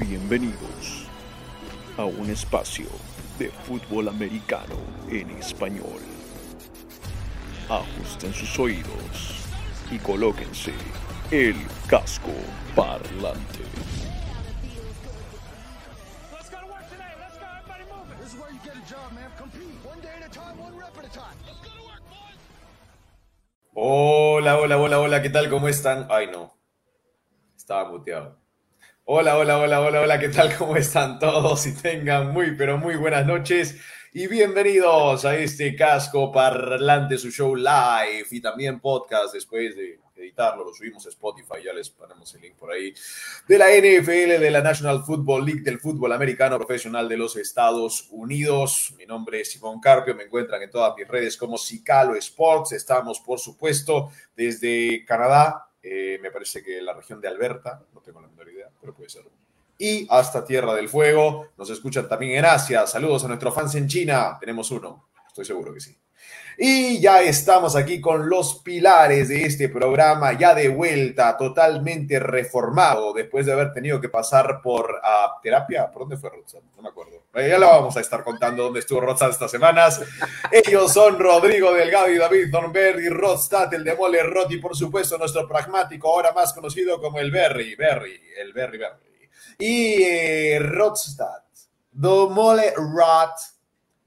Bienvenidos a un espacio de fútbol americano en español. Ajusten sus oídos y colóquense el casco parlante. Hola, hola, hola, hola, ¿qué tal? ¿Cómo están? Ay, no. Estaba muteado. Hola, hola, hola, hola, hola, ¿qué tal? ¿Cómo están todos? Y tengan muy, pero muy buenas noches. Y bienvenidos a este casco parlante, su show live y también podcast después de editarlo, lo subimos a Spotify, ya les ponemos el link por ahí, de la NFL, de la National Football League, del fútbol americano profesional de los Estados Unidos. Mi nombre es Simón Carpio, me encuentran en todas mis redes como Cicalo Sports. Estamos, por supuesto, desde Canadá, eh, me parece que la región de Alberta, no tengo la menor idea, pero puede ser. Y hasta Tierra del Fuego, nos escuchan también en Asia. Saludos a nuestros fans en China, tenemos uno, estoy seguro que sí. Y ya estamos aquí con los pilares de este programa, ya de vuelta, totalmente reformado, después de haber tenido que pasar por ah, terapia. ¿Por dónde fue Rotzal? No me acuerdo. Eh, ya lo vamos a estar contando dónde estuvo Rotzal estas semanas. Ellos son Rodrigo Delgado y David Thornberry, Rodstad, el de Mole Rot y por supuesto nuestro pragmático, ahora más conocido como el Berry, Berry, el Berry Berry. Y eh, Rodstad, Do Mole Rot,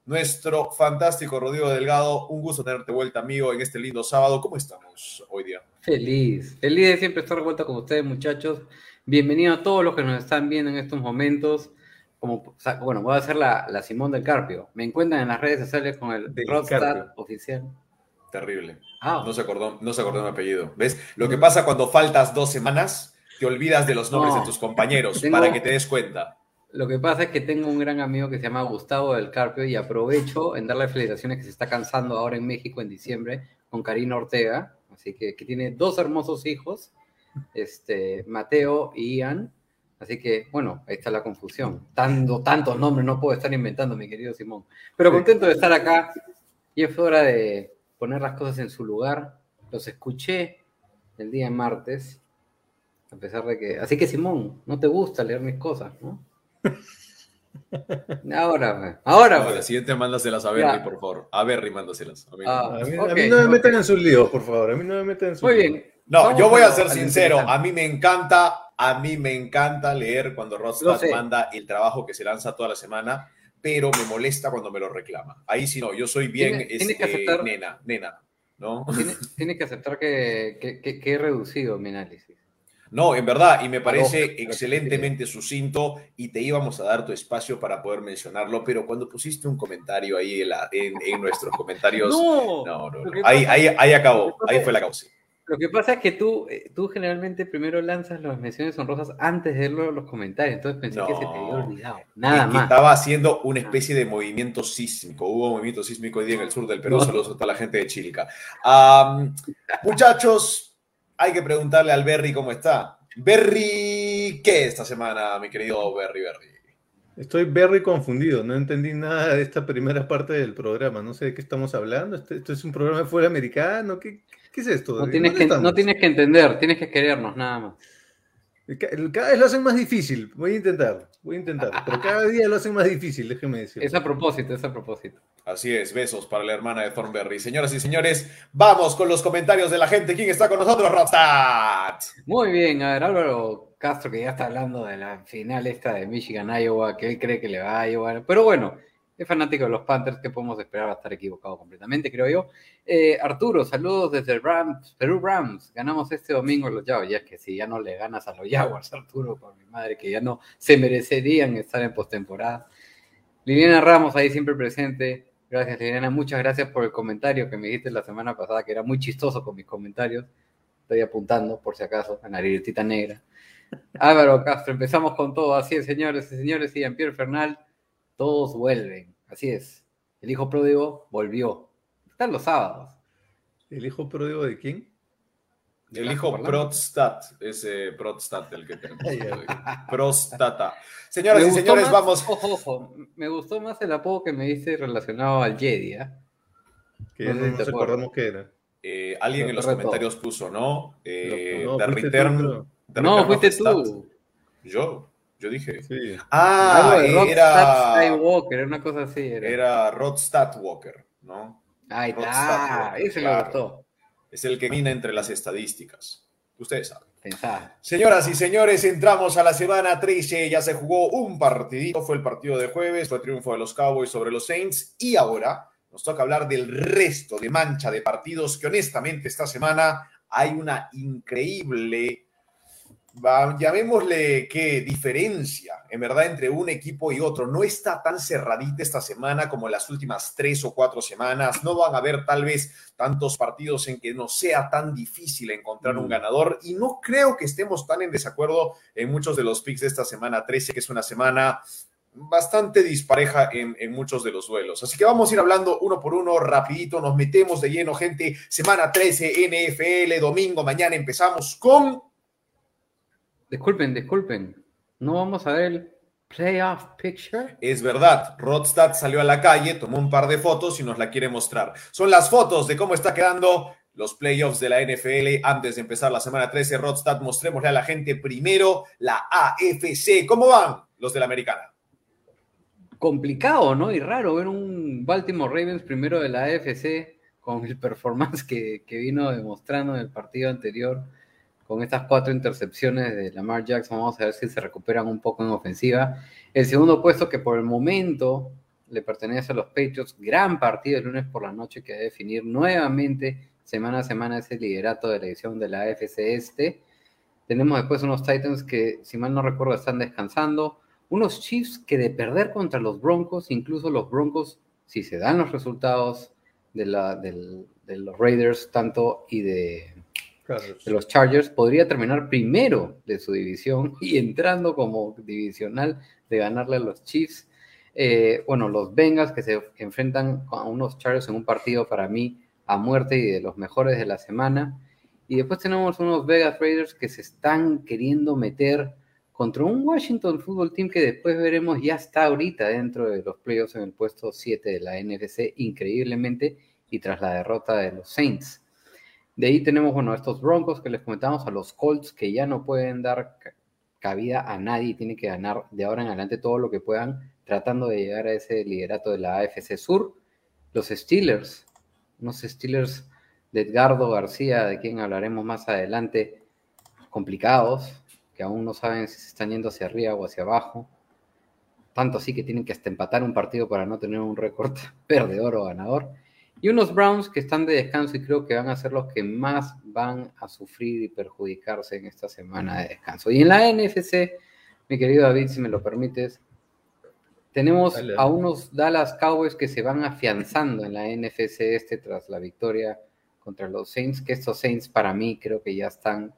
nuestro fantástico Rodrigo Delgado. Un gusto tenerte vuelta, amigo, en este lindo sábado. ¿Cómo estamos hoy día? Feliz, feliz de siempre estar de vuelta con ustedes, muchachos. Bienvenido a todos los que nos están viendo en estos momentos. Como, bueno, voy a hacer la, la Simón del Carpio. Me encuentran en las redes sociales con el Rockstar oficial. Terrible. Ah, No se acordó, no se acordó mi apellido. ¿Ves? Lo que pasa cuando faltas dos semanas, te olvidas de los nombres No. de tus compañeros Tengo- para que te des cuenta. Lo que pasa es que tengo un gran amigo que se llama Gustavo del Carpio y aprovecho en darle felicitaciones que se está cansando ahora en México en diciembre con Karina Ortega. Así que, que tiene dos hermosos hijos, este, Mateo y Ian. Así que, bueno, ahí está la confusión. Tanto, tantos nombres no puedo estar inventando, mi querido Simón. Pero contento de estar acá y es hora de poner las cosas en su lugar. Los escuché el día martes, a pesar de que... Así que, Simón, no te gusta leer mis cosas, ¿no? Ahora, ahora, No, la siguiente mándaselas a Berry, por favor. A Berry, mándaselas. A mí no. Ah, A mí, a ok, mí no me metan en sus líos, por favor. A mí no me metan en sus Muy líos. bien. No, Vamos yo voy a ser sincero. A mí me encanta, a mí me encanta leer cuando sé. manda el trabajo que se lanza toda la semana, pero me molesta cuando me lo reclama. Ahí sí no, yo soy bien Tiene- que este, aceptar- nena, nena, ¿no? Tienes que aceptar que, que- que- que he reducido mi análisis. No, en verdad, y me parece Ojo, excelentemente sucinto y te íbamos a dar tu espacio para poder mencionarlo, pero cuando pusiste un comentario ahí en, la- en- en nuestros comentarios, no, No, no, no. Ahí, pasa- ahí, ahí acabó, pasa ahí fue la causa. Lo que pasa es que tú, eh, tú generalmente primero lanzas las menciones honrosas antes de leer los comentarios, entonces pensé que se te había No. olvidado. Nada Y- más. Estaba haciendo una especie de movimiento sísmico. Hubo movimiento sísmico hoy día en el sur del Perú. No. Saludos a toda la gente de Chilica. Am, muchachos, hay que preguntarle al Berry cómo está. Berry, ¿qué esta semana, mi querido Berry Berry? Estoy very confundido. No entendí nada de esta primera parte del programa. No sé de qué estamos hablando. ¿Este- ¿Esto es un programa de fuera americano? ¿Qué, qué es esto? No ¿De tienes, que, estamos? no tienes que entender, tienes que querernos, nada más. Ca- Cada vez lo hacen más difícil. Voy a intentar. Voy a intentar. Pero cada día lo hacen más difícil, déjeme decir. Es a propósito, es a propósito. Así es, besos para la hermana de Thornberry. Señoras y señores, vamos con los comentarios de la gente. ¿Quién está con nosotros? Rostad. Muy bien, a ver, Álvaro Castro, que ya está hablando de la final esta de Michigan-Iowa, que él cree que le va a Iowa, pero bueno, es fanático de los Panthers, que podemos esperar va a estar equivocado completamente, creo yo. Eh, Arturo, saludos desde Rams, Perú Rams, ganamos este domingo los Jaguars, ya que si ya no le ganas a los Jaguars, Arturo, por mi madre, que ya no se merecerían estar en postemporada. Liliana Ramos, ahí siempre presente. Gracias, Liliana. Muchas gracias por el comentario que me dijiste la semana pasada, que era muy chistoso con mis comentarios. Estoy apuntando, por si acaso, en la libretita negra. Álvaro Castro, empezamos con todo. Así es, señores y señores. Y Pierre Fernal, todos vuelven. Así es. El hijo pródigo volvió. Están los sábados. ¿El hijo pródigo de quién? El Casco hijo parlante. Prodstat, ese Prodstat el que tenemos. Prostata. Señoras Me y señores, más- vamos. Ojo, ojo. Me gustó más el apodo que me dice relacionado al Jedi. ¿ah? Que No no acuerdas. acordamos qué era. Eh, alguien en los comentarios puso, ¿no? Eh, No, The tú. The No, Return fuiste tú. Yo. Yo dije. Sí. Ah, era, Skywalker, era una cosa así. Era. era Rod Statwalker, ¿no? Ahí está, ese claro. me gustó. Es el que mina entre las estadísticas. Ustedes saben. Señoras y señores, entramos a la semana 13. Ya se jugó un partidito. Fue el partido de jueves. Fue triunfo de los Cowboys sobre los Saints. Y ahora nos toca hablar del resto de mancha de partidos que honestamente esta semana hay una increíble, llamémosle qué diferencia, en verdad, entre un equipo y otro. No está tan cerradita esta semana como las últimas tres o cuatro semanas. No van a haber tal vez tantos partidos en que no sea tan difícil encontrar un Mm. ganador. Y no creo que estemos tan en desacuerdo en muchos de los picks de esta semana 13, que es una semana bastante dispareja en, en, muchos de los duelos. Así que vamos a ir hablando uno por uno, rapidito, nos metemos de lleno, gente. Semana 13, NFL, domingo, mañana empezamos con... Disculpen, disculpen. ¿No vamos a ver el playoff picture? Es verdad, Rodstad salió a la calle, tomó un par de fotos y nos la quiere mostrar. Son las fotos de cómo está quedando los playoffs de la NFL antes de empezar la semana 13. Rodstad, mostrémosle a la gente primero la AFC. ¿Cómo van los de la americana? complicado, ¿no? Y raro ver un Baltimore Ravens primero de la AFC con el performance que, que, vino demostrando en el partido anterior, con estas cuatro intercepciones de Lamar Jackson. Vamos a ver si se recuperan un poco en ofensiva. El segundo puesto que por el momento le pertenece a los Patriots, gran partido el lunes por la noche que a definir nuevamente semana a semana ese liderato de la edición de la AFC Este. Tenemos después unos Titans que, si mal no recuerdo, están descansando unos Chiefs que de perder contra los Broncos, incluso los Broncos, si se dan los resultados de los Raiders tanto y de, de, los Chargers, podría terminar primero de su división y entrando como divisional de ganarle a los Chiefs. Eh, bueno, los Bengals que se enfrentan a unos Chargers en un partido para mí a muerte y de los mejores de la semana. Y después tenemos unos Vegas Raiders que se están queriendo meter contra un Washington Football Team que después veremos ya está ahorita dentro de los playoffs en el puesto 7 de la NFC, increíblemente, y tras la derrota de los Saints. De ahí tenemos, bueno, estos Broncos que les comentamos, a los Colts que ya no pueden dar cabida a nadie tienen que ganar de ahora en adelante todo lo que puedan, tratando de llegar a ese liderato de la AFC Sur. Los Steelers, unos Steelers de Edgardo García, de quien hablaremos más adelante, complicados, que aún no saben si se están yendo hacia arriba o hacia abajo. Tanto así que tienen que hasta empatar un partido para no tener un récord perdedor o ganador. Y unos Browns que están de descanso y creo que van a ser los que más van a sufrir y perjudicarse en esta semana de descanso. Y en la NFC, mi querido David, si me lo permites, tenemos Dale. a unos Dallas Cowboys que se van afianzando en la NFC este tras la victoria contra los Saints, que estos Saints para mí creo que ya están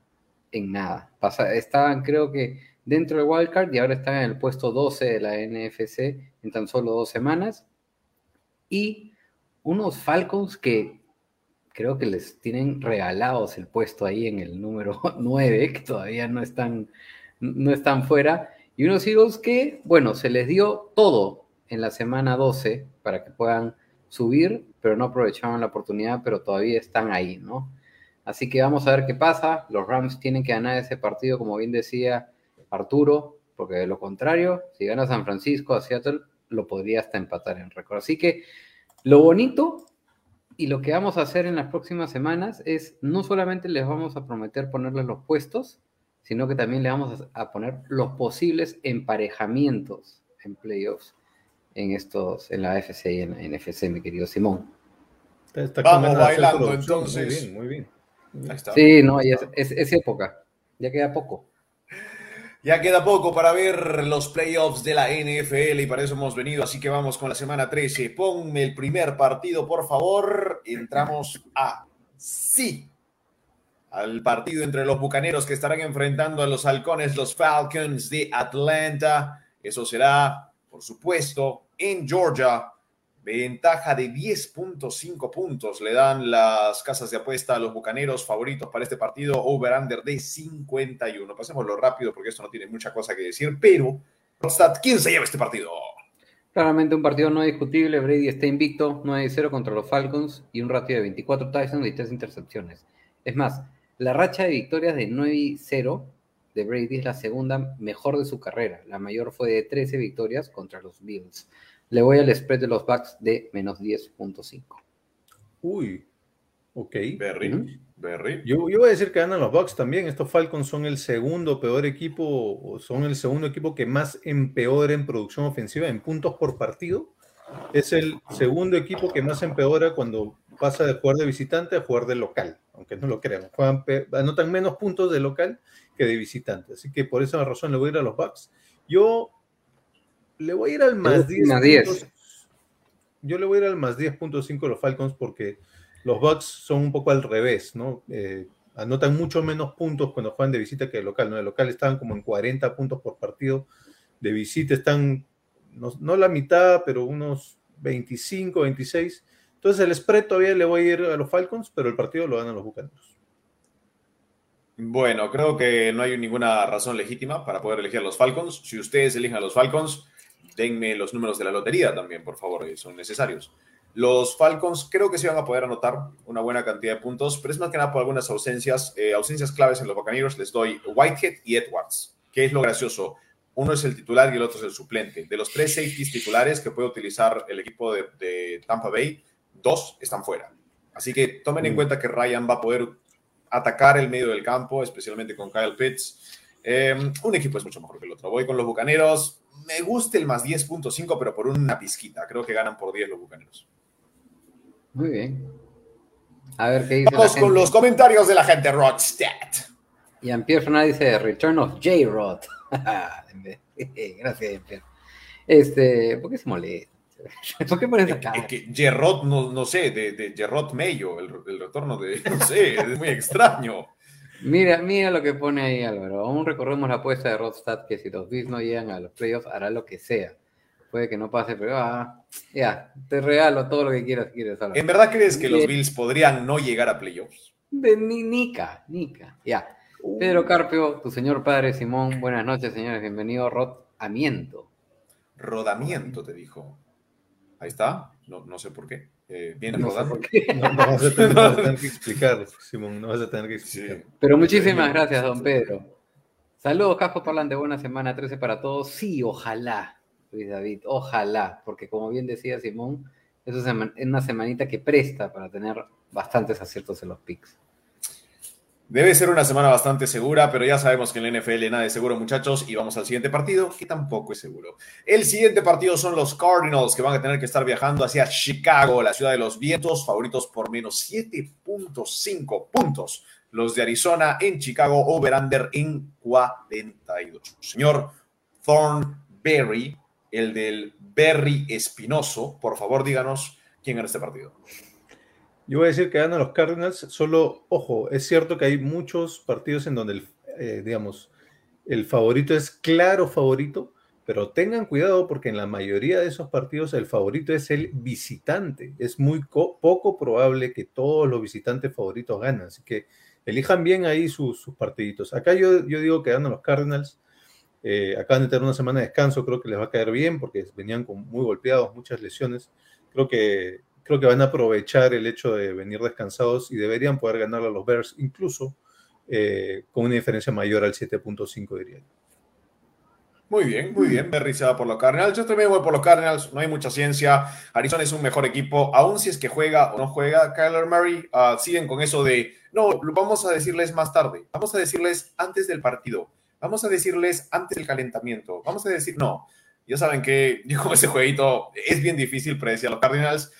en nada. Pasa, estaban creo que dentro del wildcard y ahora están en el puesto 12 de la NFC en tan solo dos semanas. Y unos Falcons que creo que les tienen regalados el puesto ahí en el número 9, que todavía no están, no están fuera. Y unos Eagles que, bueno, se les dio todo en la semana 12 para que puedan subir, pero no aprovecharon la oportunidad, pero todavía están ahí, ¿no? Así que vamos a ver qué pasa. Los Rams tienen que ganar ese partido, como bien decía Arturo, porque de lo contrario, si gana San Francisco a Seattle, lo podría hasta empatar en récord. Así que lo bonito y lo que vamos a hacer en las próximas semanas es no solamente les vamos a prometer ponerles los puestos, sino que también le vamos a poner los posibles emparejamientos en playoffs en estos, en la AFC y en la NFC, mi querido Simón. Está vamos bailando entonces. Muy bien, muy bien. Sí, no, es, es, es época. Ya queda poco. Ya queda poco para ver los playoffs de la NFL y para eso hemos venido, así que vamos con la semana 13. Ponme el primer partido, por favor. Entramos a sí. Al partido entre los bucaneros que estarán enfrentando a los halcones, los Falcons de Atlanta. Eso será, por supuesto, en Georgia. Ventaja de 10.5 puntos le dan las casas de apuesta a los bucaneros favoritos para este partido. Over-under de 51. Pasémoslo rápido porque esto no tiene mucha cosa que decir. Pero, ¿quién se lleva este partido? Claramente un partido no discutible. Brady está invicto 9-0 contra los Falcons y un ratio de 24 touchdowns y 3 intercepciones. Es más, la racha de victorias de 9-0 de Brady es la segunda mejor de su carrera. La mayor fue de 13 victorias contra los Bills. Le voy al spread de los Bucks de menos 10.5. Uy, ok. Berry, Ujú. Berry. Yo, yo voy a decir que ganan los Bucks también. Estos Falcons son el segundo peor equipo, o son el segundo equipo que más empeora en producción ofensiva, en puntos por partido. Es el segundo equipo que más empeora cuando pasa de jugar de visitante a jugar de local, aunque no lo crean. Juegan anotan menos puntos de local que de visitante. Así que por esa razón le voy a ir a los Bucks. Yo le voy a ir al más 10. Más 10. puntos. Yo le voy a ir al más 10.5 a los Falcons porque los Bucks son un poco al revés, ¿no? Eh, anotan mucho menos puntos cuando juegan de visita que de local, ¿no? De local estaban como en 40 puntos por partido, de visita están, no, no la mitad, pero unos 25, 26. Entonces el spread todavía le voy a ir a los Falcons, pero el partido lo ganan los Bucaneros. Bueno, creo que no hay ninguna razón legítima para poder elegir a los Falcons. Si ustedes eligen a los Falcons, denme los números de la lotería también, por favor, son necesarios. Los Falcons creo que sí van a poder anotar una buena cantidad de puntos, pero es más que nada por algunas ausencias, eh, ausencias claves en los Buccaneers. Les doy Whitehead y Edwards. ¿Qué es lo gracioso? Uno es el titular y el otro es el suplente. De los tres safeties titulares que puede utilizar el equipo de, de Tampa Bay, dos están fuera. Así que tomen en Mm. cuenta que Ryan va a poder atacar el medio del campo, especialmente con Kyle Pitts. Eh, un equipo es mucho mejor que el otro. Voy con los Bucaneros. Me gusta el más 10.5, pero por una pizquita. Creo que ganan por 10 los Bucaneros. Muy bien. A ver qué dice la Vamos con los comentarios de la gente Rodstad. Jean-Pierre Fernández dice Return of J-Rod. Gracias, Jean-Pierre. Este, ¿por qué se molesta? ¿Por qué pones acá? Es que Gerrod, no, no sé, de, de Gerrod Mayo, el, el retorno de, no sé, es muy extraño. Mira, mira lo que pone ahí Álvaro. Aún recorremos la apuesta de Rodstad que si los Bills no llegan a los playoffs hará lo que sea. Puede que no pase, pero ah, ya, te regalo todo lo que quieras quieres Álvaro. ¿En verdad crees que los. Bills podrían no llegar a playoffs? De ni- Nica, Nica, ya. Pedro Carpio, tu señor padre Simón, buenas noches, señores, bienvenido Rodamiento. Rodamiento, te dijo. Ahí está, no, no sé por qué. Eh, viene No rodando. No, no vas a tener, no vas a tener que explicar, Simón, no vas a tener que Sí. explicar. Pero muchísimas gracias, don Pedro. Saludos, Casco Parlante, buena semana 13 para todos. Sí, ojalá, Luis David, ojalá, porque como bien decía Simón, es una sema- es una semanita que presta para tener bastantes aciertos en los picks. Debe ser una semana bastante segura, pero ya sabemos que en la NFL nada es seguro, muchachos, y vamos al siguiente partido, que tampoco es seguro. El siguiente partido son los Cardinals, que van a tener que estar viajando hacia Chicago, la ciudad de los vientos, favoritos por menos 7.5 puntos. Los de Arizona en Chicago, over-under en 42. Señor Thornberry, el del Berry Espinoso, por favor díganos quién gana este partido. Yo voy a decir que ganan los Cardinals, solo, ojo, es cierto que hay muchos partidos en donde, el, eh, digamos, el favorito es claro favorito, pero tengan cuidado porque en la mayoría de esos partidos el favorito es el visitante. Es muy co- poco probable que todos los visitantes favoritos ganen, así que elijan bien ahí sus, sus partiditos. Acá yo, yo digo que ganan los Cardinals. Eh, acaban de tener una semana de descanso, creo que les va a caer bien porque venían con muy golpeados, muchas lesiones. Creo que creo que van a aprovechar el hecho de venir descansados y deberían poder ganarle a los Bears, incluso eh, con una diferencia mayor al 7.5, diría. Muy bien, muy bien. Berry se va por los Cardinals. Yo también voy por los Cardinals. No hay mucha ciencia. Arizona es un mejor equipo. Aún si es que juega o no juega, Kyler Murray ah, siguen con eso de no, lo vamos a decirles más tarde. Vamos a decirles antes del partido. Vamos a decirles antes del calentamiento. Vamos a decir no. Ya saben que yo con ese jueguito es bien difícil predecir a los Cardinals.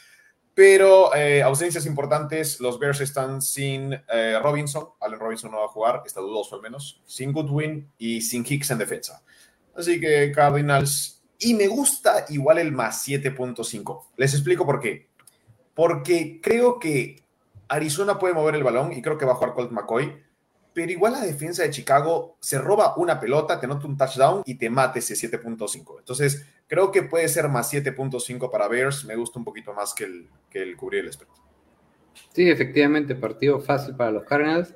Pero eh, ausencias importantes, los Bears están sin eh, Robinson, Allen Robinson no va a jugar, está dudoso al menos, sin Goodwin y sin Hicks en defensa. Así que Cardinals, y me gusta igual el más 7.5. Les explico por qué. Porque creo que Arizona puede mover el balón y creo que va a jugar Colt McCoy, pero igual la defensa de Chicago se roba una pelota, te nota un touchdown y te mate ese 7.5. Entonces, creo que puede ser más 7.5 para Bears. Me gusta un poquito más que el, que el cubrir el spread. Sí, efectivamente, partido fácil para los Cardinals,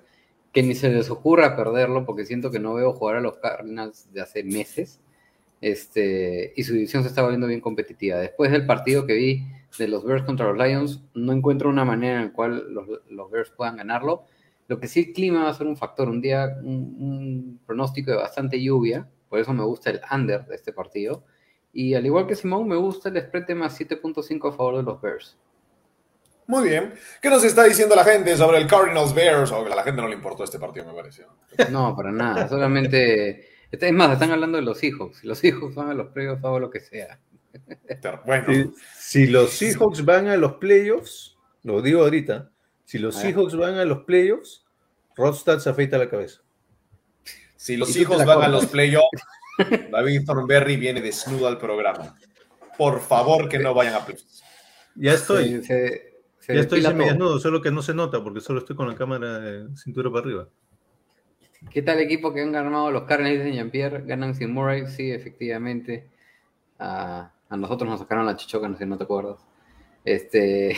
que ni se les ocurra perderlo, porque siento que no veo jugar a los Cardinals de hace meses, este, y su división se está volviendo bien competitiva. Después del partido que vi de los Bears contra los Lions, no encuentro una manera en la cual los, los Bears puedan ganarlo, Lo que sí el clima va a ser un factor, un día, un, un pronóstico de bastante lluvia, por eso me gusta el under de este partido. Y al igual que Simón, me gusta el spread de más 7.5 a favor de los Bears. Muy bien. ¿Qué nos está diciendo la gente sobre el Cardinals Bears? O que a la gente no le importó este partido, me pareció. No, para nada, solamente... Es más, están hablando de los Seahawks. Si los Seahawks van a los playoffs, hago lo que sea. Bueno, Si, si los Seahawks van a los playoffs, lo digo ahorita, si los. Seahawks van a los playoffs, Rodstad se afeita la cabeza. si los hijos la van a los playoffs, David Thornberry viene desnudo al programa. Por favor, que no vayan a playoffs. Ya estoy, Se, se- se ya estoy semidesnudo, solo que no se nota porque solo estoy con la cámara de cintura para arriba. ¿Qué tal equipo que han ganado los Cardinals de Jean-Pierre? Ganan sin Murray, sí, efectivamente. A, a nosotros nos sacaron la chichoca, no sé si no te acuerdas. Este,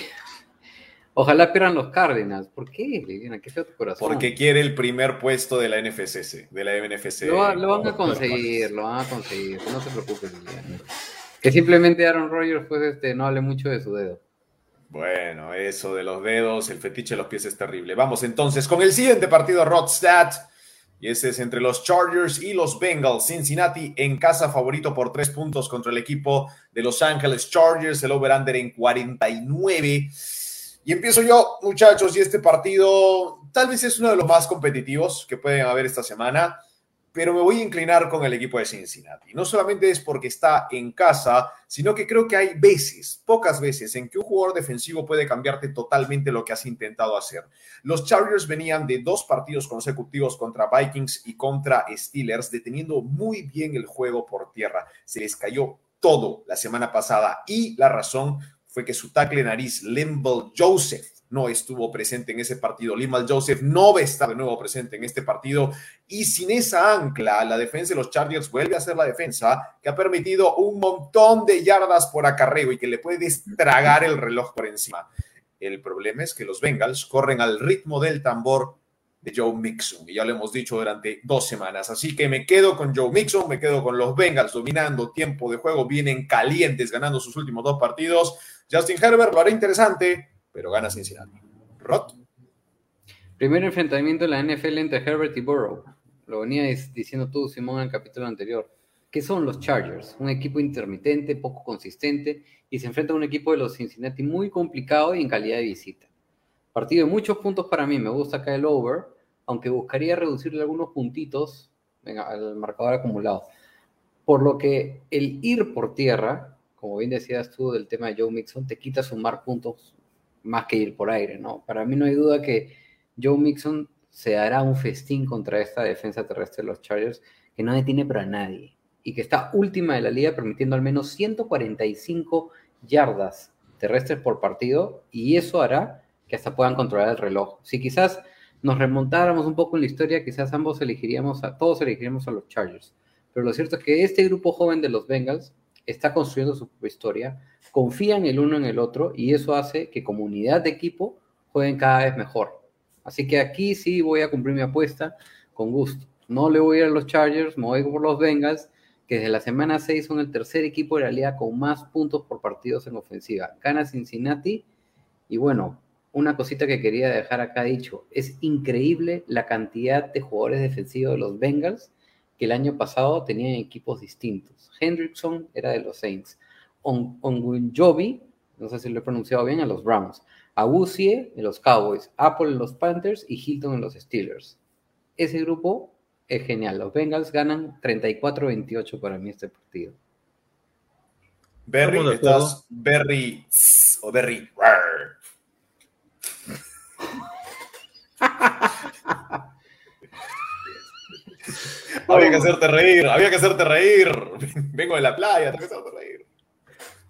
ojalá pierdan los Cardinals. ¿Por qué, Liliana? ¿Qué feo tu corazón? Porque quiere el primer puesto de la NFCC, de la NFC. lo, va- lo van a conseguir, lo van a conseguir. No se preocupen, Liliana. Que simplemente Aaron Rodgers pues, este, no hable mucho de su dedo. Bueno, eso de los dedos, el fetiche de los pies es terrible. Vamos entonces con el siguiente partido, Rodstad. Y ese es entre los Chargers y los Bengals. Cincinnati en casa favorito por tres puntos contra el equipo de Los Ángeles Chargers. El over-under en 49. Y empiezo yo, muchachos, y este partido tal vez es uno de los más competitivos que pueden haber esta semana, pero me voy a inclinar con el equipo de Cincinnati. No solamente es porque está en casa, sino que creo que hay veces, pocas veces, en que un jugador defensivo puede cambiarte totalmente lo que has intentado hacer. Los Chargers venían de dos partidos consecutivos contra Vikings y contra Steelers, deteniendo muy bien el juego por tierra. Se les cayó todo la semana pasada y la razón que su tackle nariz, Limbal Joseph, no estuvo presente en ese partido. Limbal Joseph no va a estar de nuevo presente en este partido. Y sin esa ancla, la defensa de los Chargers vuelve a ser la defensa que ha permitido un montón de yardas por acarreo y que le puede estragar el reloj por encima. El problema es que los Bengals corren al ritmo del tambor de Joe Mixon, y ya lo hemos dicho durante dos semanas. Así que me quedo con Joe Mixon, me quedo con los Bengals dominando tiempo de juego, vienen calientes ganando sus últimos dos partidos. Justin Herbert lo hará interesante, pero gana Cincinnati. Rod. Primer enfrentamiento de la NFL entre Herbert y Burrow. Lo venías diciendo tú, Simón, en el capítulo anterior. ¿Qué son los Chargers? Un equipo intermitente, poco consistente, y se enfrenta a un equipo de los Cincinnati muy complicado y en calidad de visita. Partido de muchos puntos para mí, me gusta acá el over, aunque buscaría reducirle algunos puntitos al marcador acumulado. Por lo que el ir por tierra, como bien decías tú del tema de Joe Mixon, te quita sumar puntos más que ir por aire, ¿no? Para mí no hay duda que Joe Mixon se hará un festín contra esta defensa terrestre de los Chargers que no detiene para nadie y que está última de la liga permitiendo al menos 145 yardas terrestres por partido y eso hará que hasta puedan controlar el reloj. Si quizás nos remontáramos un poco en la historia, quizás ambos elegiríamos a todos elegiríamos a los Chargers. Pero lo cierto es que este grupo joven de los Bengals está construyendo su propia historia, confían el uno en el otro y eso hace que como unidad de equipo jueguen cada vez mejor. Así que aquí sí voy a cumplir mi apuesta con gusto. No le voy a ir a los Chargers, me voy por los Bengals, que desde la semana 6 son el tercer equipo de la liga con más puntos por partidos en ofensiva. Gana Cincinnati y bueno, una cosita que quería dejar acá dicho, es increíble la cantidad de jugadores defensivos de los Bengals que el año pasado tenían equipos distintos. Hendrickson era de los Saints, On Ongunjobi, no sé si lo he pronunciado bien, a los Browns, Abusie en los Cowboys, Apple en los Panthers y Hilton en los Steelers. Ese grupo es genial. Los Bengals ganan 34-28 para mí este partido. Berry, estás Berry o Berry. rar. Había que hacerte reír, había que hacerte reír. Vengo de la playa, tengo que hacerte reír.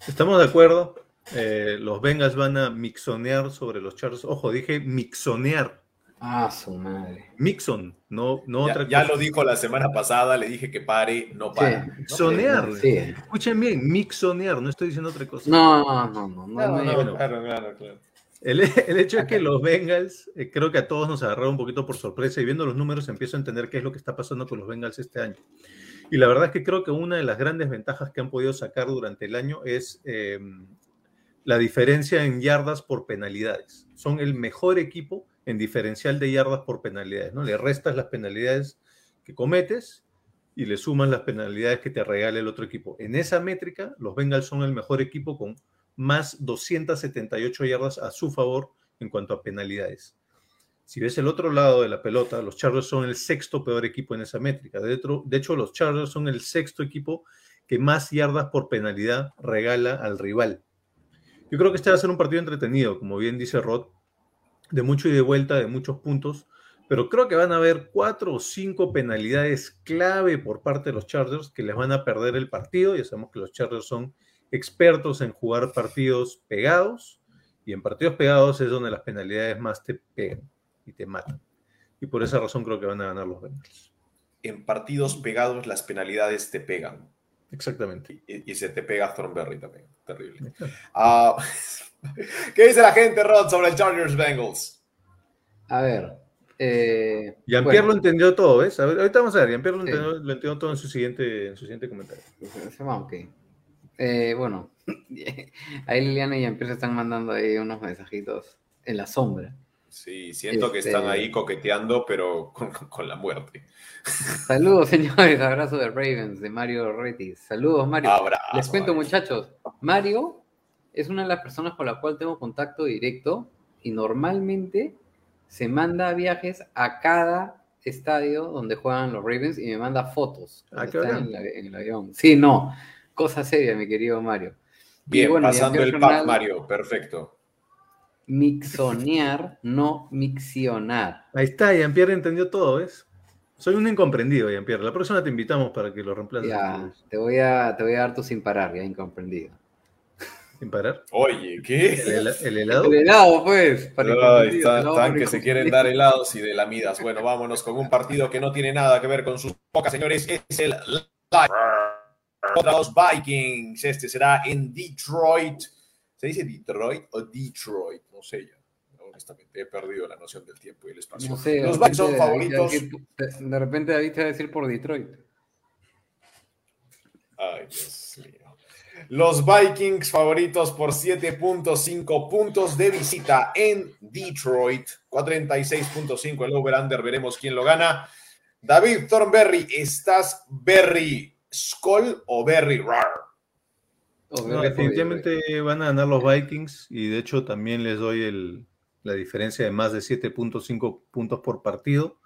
Estamos de acuerdo. Eh, los Bengals van a mixonear sobre los Chargers. Ojo, dije mixonear. Ah, su madre. Mixon, no, no Ya, otra ya cosa. lo dijo la semana pasada, le dije que pare, no para. Sí. Mixonear. Sí. Escuchen bien, mixonear, no estoy diciendo otra cosa. No, no, no, no. No, me- no, bueno. claro, claro, claro. El, el hecho es que los Bengals, eh, creo que a todos nos agarraron un poquito por sorpresa y viendo los números empiezo a entender qué es lo que está pasando con los Bengals este año. Y la verdad es que creo que una de las grandes ventajas que han podido sacar durante el año es eh, la diferencia en yardas por penalidades. Son el mejor equipo en diferencial de yardas por penalidades, ¿no? Le restas las penalidades que cometes y le sumas las penalidades que te regala el otro equipo. En esa métrica, los Bengals son el mejor equipo con más 278 yardas a su favor en cuanto a penalidades. Si ves el otro lado de la pelota, los Chargers son el sexto peor equipo en esa métrica. De hecho, los Chargers son el sexto equipo que más yardas por penalidad regala al rival. Yo creo que este va a ser un partido entretenido, como bien dice Rod, de mucho y de vuelta, de muchos puntos, pero creo que van a haber cuatro o cinco penalidades clave por parte de los Chargers que les van a perder el partido. Ya sabemos que los Chargers son expertos en jugar partidos pegados y en partidos pegados es donde las penalidades más te pegan y te matan. Y por esa razón creo que van a ganar los Bengals. En partidos pegados las penalidades te pegan. Exactamente. Y, y se te pega Thornberry también. Terrible. Ah, ¿Qué dice la gente, Rod, sobre el Chargers Bengals? A ver. Eh, Jean-Pierre bueno, lo entendió todo, ¿ves? Ahorita vamos a ver. Jean-Pierre lo, Sí. entendió, lo entendió todo en su siguiente, en su siguiente comentario. Ah, ok. Eh, bueno, ahí Liliana y Jean-Pierre se están mandando ahí unos mensajitos en la sombra. Sí, siento que Este- están ahí coqueteando, pero con, con la muerte. Saludos, señores. Abrazo de Ravens, de Mario Retis. Saludos, Mario. Abrazo, Les cuento, Mario. muchachos. Mario es una de las personas con la cual tengo contacto directo y normalmente se manda viajes a cada estadio donde juegan los Ravens y me manda fotos. Ah, cuando qué está bacán. en, la- en el avión. Sí, no. Cosa seria, mi querido Mario. Bien, bueno, pasando el pack, Mario. Perfecto. Mixonear, no miccionar. Ahí está, Jean-Pierre entendió todo, ¿ves? Soy un incomprendido, Jean-Pierre. La próxima te invitamos para que lo reemplaces. Ya, te voy a, te voy a dar tu sin parar, ya incomprendido. Sin parar. Oye, ¿El, ¿qué? el helado? El helado, pues. para incomprendidos, están, helado están para que se quieren dar helados y de lamidas. Bueno, vámonos con un partido que no tiene nada que ver con sus pocas, señores. Es el contra los Vikings. Este será en Detroit. ¿Se dice Detroit o Detroit? No sé ya. Honestamente, he perdido la noción del tiempo y el espacio. No sé, de los Vikings son favoritos. de repente David te va a decir por Detroit. Ay, Dios mío. Los Vikings favoritos por 7.5 puntos de visita en Detroit. 46.5 el over-under. Veremos quién lo gana. David Thornberry, ¿estás Berry Skull o Berry Rar? No, definitivamente van a ganar los Vikings y de hecho también les doy el- la diferencia de más de 7.5 puntos por partido.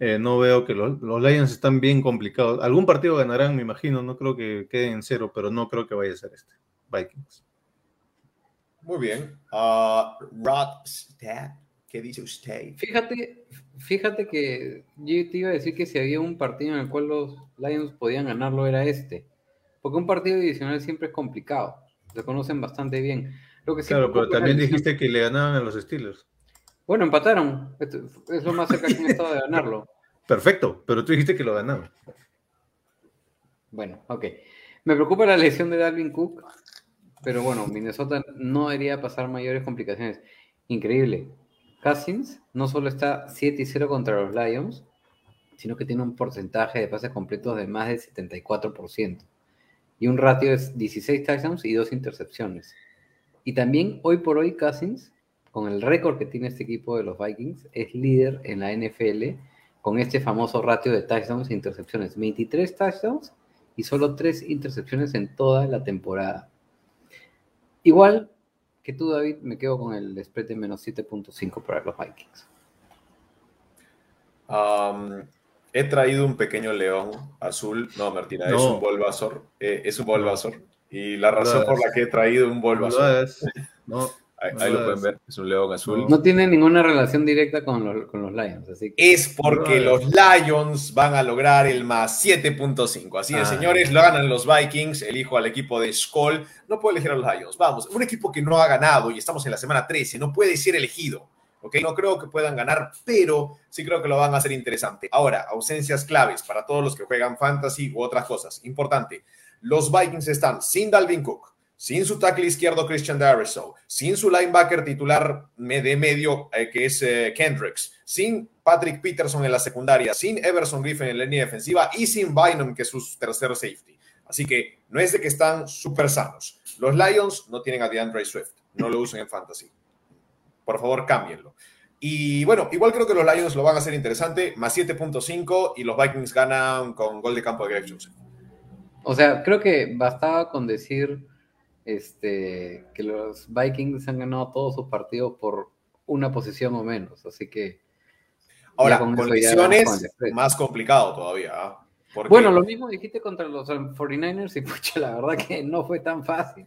Eh, no veo que los, los Lions están bien complicados. Algún partido ganarán, me imagino. No creo que queden en cero, pero no creo que vaya a ser este. Vikings. Muy bien. Ah, Rod Stat, ¿qué dice usted? Fíjate, fíjate que yo te iba a decir que si había un partido en el cual los Lions podían ganarlo era este. Porque un partido divisional siempre es complicado. Se conocen bastante bien. Lo que sí Claro, pero también dijiste que le ganaban a los Steelers. Bueno, empataron. Esto- Es lo más cerca que han estado de ganarlo. Perfecto, pero tú dijiste que lo ganaban. Bueno, ok. Me preocupa la lesión de Dalvin Cook, pero bueno, Minnesota no debería pasar mayores complicaciones. Increíble. Cousins no solo está 7 y 0 contra los Lions, sino que tiene un porcentaje de pases completos de más del 74%. Y un ratio de 16 touchdowns y 2 intercepciones. Y también, hoy por hoy, Cousins, con el récord que tiene este equipo de los Vikings, es líder en la NFL con este famoso ratio de touchdowns e intercepciones. 23 touchdowns y solo 3 intercepciones en toda la temporada. Igual que tú, David, me quedo con el spread de menos 7.5 para los Vikings. Um, he traído un pequeño león azul. No, Martina, es un Bulbasaur. Eh, es un Bulbasaur. Y la razón por la que he traído un Bulbasaur. No, Ahí, no ahí lo lo pueden ver. Es un león azul. No tiene ninguna relación directa con los, con los Lions, así que es porque los Lions van a lograr el más 7.5. Así de, Ah. señores, lo ganan los Vikings. Elijo al equipo de Skull. No puedo elegir a los Lions. Vamos, un equipo que no ha ganado y estamos en la semana 13. No puede ser elegido. ¿ok? No creo que puedan ganar, pero sí creo que lo van a hacer interesante. Ahora, ausencias claves para todos los que juegan fantasy u otras cosas. Importante, los Vikings están sin Dalvin Cook, sin su tackle izquierdo Christian Darrisaw, sin su linebacker titular de medio eh, que es eh, Kendricks, sin Patrick Peterson en la secundaria, sin Everson Griffin en la línea defensiva y sin Bynum que es su tercer safety. Así que no es de que están súper sanos. Los Lions no tienen a DeAndre Swift, no lo usan en fantasy. Por favor, cámbienlo. Y bueno, igual creo que los Lions lo van a hacer interesante, más 7.5 y los Vikings ganan con gol de campo de Greg Joseph. O sea, creo que bastaba con decir este, que los Vikings han ganado todos sus partidos por una posición o menos, así que... Ahora, con con eso ya lesiones, con el spread. más complicado todavía. ¿ah? Porque- Bueno, lo mismo dijiste contra los 49ers y pucha, la verdad que no fue tan fácil.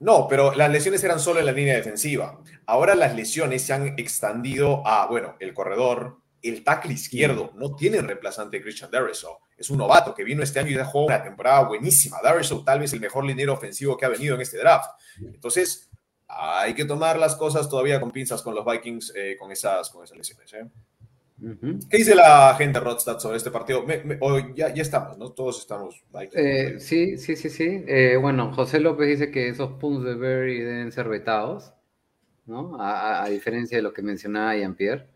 No, pero las lesiones eran solo en la línea defensiva. Ahora las lesiones se han extendido a, bueno, el corredor, el tackle izquierdo. No tiene reemplazante Christian Darrisaw. Es un novato que vino este año y jugó una temporada buenísima. Darrisaw tal vez el mejor liniero ofensivo que ha venido en este draft. Entonces, hay que tomar las cosas todavía con pinzas con los Vikings eh, con, esas, con esas lesiones. ¿eh? ¿Qué dice la gente Rodstad sobre este partido? Me- me- o ya, ya estamos, ¿no? Todos estamos. Vikings. Eh, sí, sí, sí, sí. Bueno, José López dice que esos puntos de Berry deben ser vetados, ¿no? A diferencia de lo que mencionaba Jean-Pierre.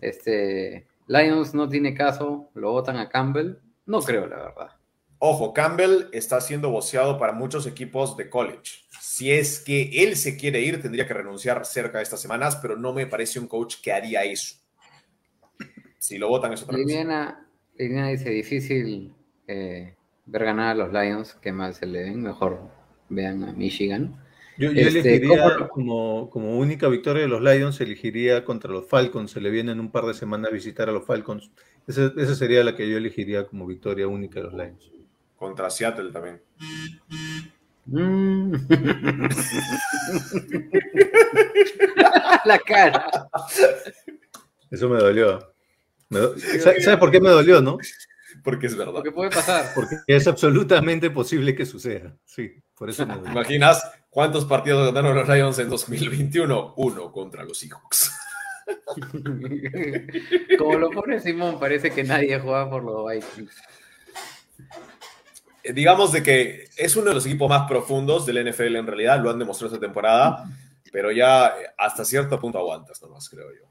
Este, Lions no tiene caso, lo votan a Campbell. No creo, la verdad. Ojo, Campbell está siendo voceado para muchos equipos de college. Si es que él se quiere ir, tendría que renunciar cerca de estas semanas, pero no me parece un coach que haría eso. Si lo votan es otra cosa. Liliana, Liliana dice, difícil eh, ver ganar a los Lions, que mal se le ven, mejor vean a Michigan. Yo, yo Este, elegiría ¿cómo- como, como única victoria de los Lions, elegiría contra los Falcons. Se le viene en un par de semanas visitar a los Falcons. Esa, esa sería la que yo elegiría como victoria única de los Lions. Contra Seattle también. Mm. la cara. Eso me dolió. Me do- ¿Sabe sabe por qué me dolió, no? Porque es verdad. Lo que puede pasar. Porque es absolutamente posible que suceda. Sí, por eso me ¿Te dolió. imaginas cuántos partidos ganaron los Lions en 2021? Uno contra los Seahawks. Como lo pone Simón, parece que nadie juega por los Vikings. Eh, Digamos de que es uno de los equipos más profundos del NFL en realidad, lo han demostrado esta temporada, pero ya eh, hasta cierto punto aguantas nomás, creo yo.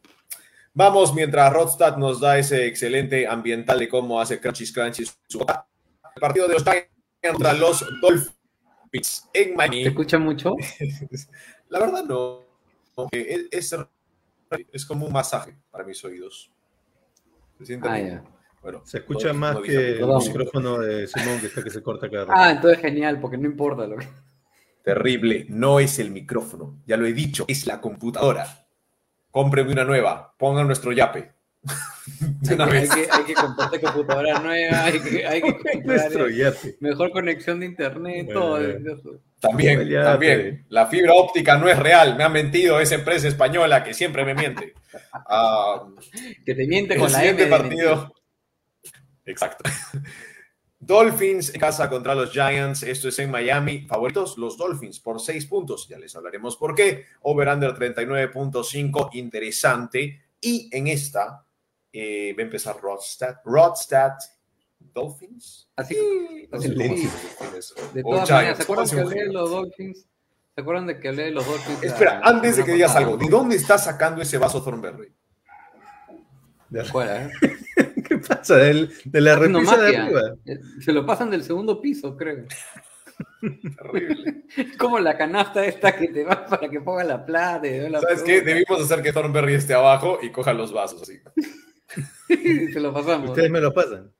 Vamos, mientras Rodstad nos da ese excelente ambiental de cómo hace Crunchies Crunchies su el partido de los Giants contra los Dolphins en ¿Te escucha mucho? La verdad no. Es, es, es como un masaje para mis oídos. Se siente Ah. Bueno, Se escucha no- más no que el micrófono de Simón que está que se corta cada Ah, rato. entonces genial, porque no importa lo que. Terrible, no es el micrófono, ya lo he dicho, es la computadora. Cómpreme una nueva, pongan nuestro yape. Hay que, hay que comprarte computadora nueva, hay que, hay que comprar yate. mejor conexión de internet, todo. También, también. La fibra óptica no es real, me ha mentido esa empresa española que siempre me miente. Ah, Que te miente el con la M. siguiente de partido. Exacto. Dolphins en casa contra los Giants. Esto es en Miami. Favoritos los Dolphins por seis puntos. Ya les hablaremos por qué. Over-under 39.5. Interesante. Y en esta eh, va a empezar Rodstad. Rodstad Dolphins. Así- Sí, así sí. De todas maneras, ¿se acuerdan que hablé de los Dolphins? ¿Se acuerdan de que hablé de los Dolphins? Espera, antes de que digas algo, ¿de dónde estás sacando ese vaso Thornberry? Fuera, ¿eh? ¿Qué pasa? Del- de la repisa de arriba. Eh, Se lo pasan del segundo piso, creo. Terrible. Como la canasta esta que te va para que ponga la plata. de la ¿Sabes qué? pelota. Debimos hacer que Thornberry esté abajo y coja los vasos así. Se lo pasamos. Ustedes me lo pasan.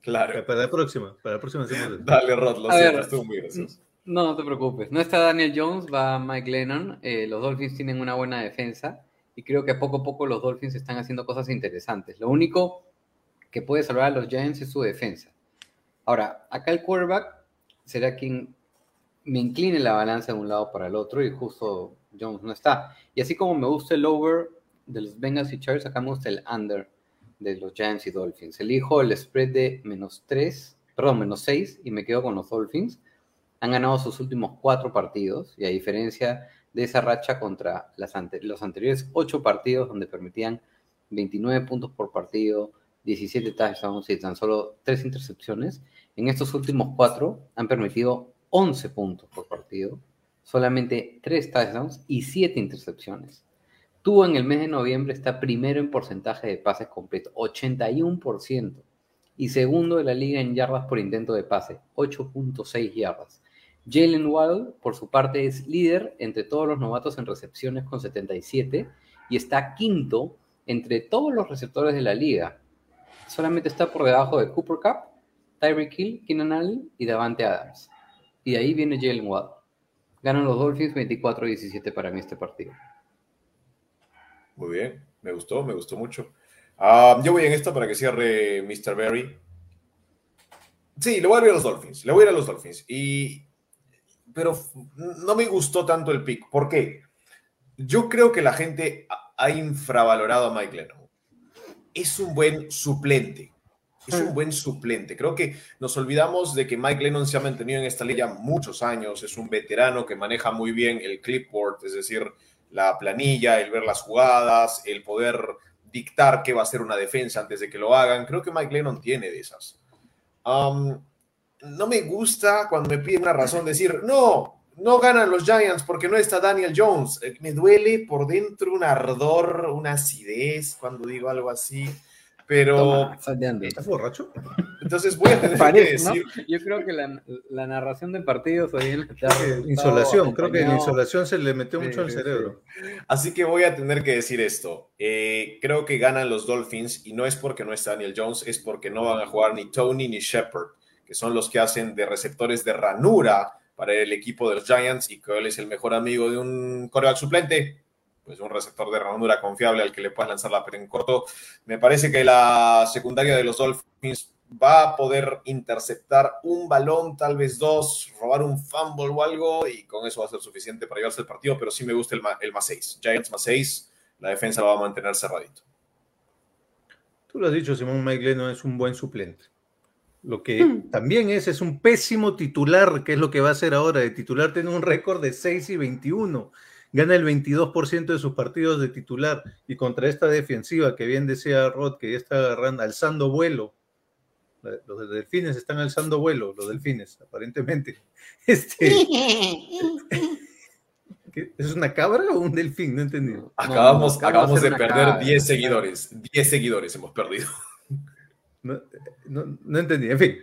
Claro. Para la próxima. Para la próxima hacemos. Dale, Rod, lo siento, estuvo muy gracioso. No, no te preocupes. No está Daniel Jones, va Mike Lennon. Eh, los Dolphins tienen una buena defensa y creo que poco a poco los Dolphins están haciendo cosas interesantes. Lo único que puede salvar a los Giants es su defensa. Ahora, acá el quarterback será quien me incline la balanza de un lado para el otro y justo Jones no está. Y así como me gusta el over de los Bengals y Chargers, acá me gusta el under de los Giants y Dolphins. Elijo el spread de menos 3, perdón, menos 6 y me quedo con los Dolphins han ganado sus últimos cuatro partidos y a diferencia de esa racha contra las ante- los anteriores ocho partidos donde permitían 29 puntos por partido, 17 touchdowns y tan solo tres intercepciones, en estos últimos cuatro han permitido 11 puntos por partido, solamente tres touchdowns y siete intercepciones. Tuvo en el mes de noviembre está primero en porcentaje de pases completos, 81%, y segundo de la liga en yardas por intento de pase, 8.6 yardas. Jalen Waddle, por su parte, es líder entre todos los novatos en recepciones con 77 y está quinto entre todos los receptores de la liga. Solamente está por debajo de Cooper Cup, Tyreek Hill, Keenan Allen y Davante Adams. Y de ahí viene Jalen Watt. Ganan los Dolphins 24-17 para mí este partido. Muy bien, me gustó, me gustó mucho. Ah, yo voy en esta para que cierre Mr. Berry. Sí, le voy a ir a los Dolphins. Le voy a ir a los Dolphins. Y, pero no me gustó tanto el pick. ¿Por qué? Yo creo que la gente ha infravalorado a Mike Lennon. Es un buen suplente. Es un buen suplente. Creo que nos olvidamos de que Mike Lennon se ha mantenido en esta liga muchos años. Es un veterano que maneja muy bien el clipboard, es decir, la planilla, el ver las jugadas, el poder dictar qué va a ser una defensa antes de que lo hagan. Creo que Mike Lennon tiene de esas. no me gusta cuando me piden una razón decir, no, no ganan los Giants porque no está Daniel Jones. Eh, me duele por dentro un ardor, una acidez cuando digo algo así. Pero. ¿Estás borracho? Entonces voy a tener que decir. Yo creo que la, narración de partidos hoy en Insolación, creo que la insolación se le metió mucho al cerebro. Así que voy a tener que decir esto. Eh, creo que ganan los Dolphins y no es porque no está Daniel Jones, es porque no van a jugar ni Tony ni Shepard, que son los que hacen de receptores de ranura para el equipo de los Giants y que él es el mejor amigo de un coreback suplente pues un receptor de ranura confiable al que le puedas lanzar la pelota en corto. Me parece que la secundaria de los Dolphins va a poder interceptar un balón, tal vez dos, robar un fumble o algo, y con eso va a ser suficiente para llevarse el partido, pero sí me gusta el, el más seis. Giants más seis, la defensa lo va a mantener cerradito. Tú lo has dicho, Simón Mike Lennon es un buen suplente. Lo que hmm. también es, es un pésimo titular, que es lo que va a hacer ahora. De titular tiene un récord de 6 y 21 gana el 22% de sus partidos de titular y contra esta defensiva que bien decía Rod, que ya está agarrando, alzando vuelo. Los delfines están alzando vuelo, los delfines, aparentemente. Este, ¿Es una cabra o un delfín? No entendí. Acabamos, acabamos de perder 10 seguidores. 10 seguidores hemos perdido. No, no, no entendí. En fin,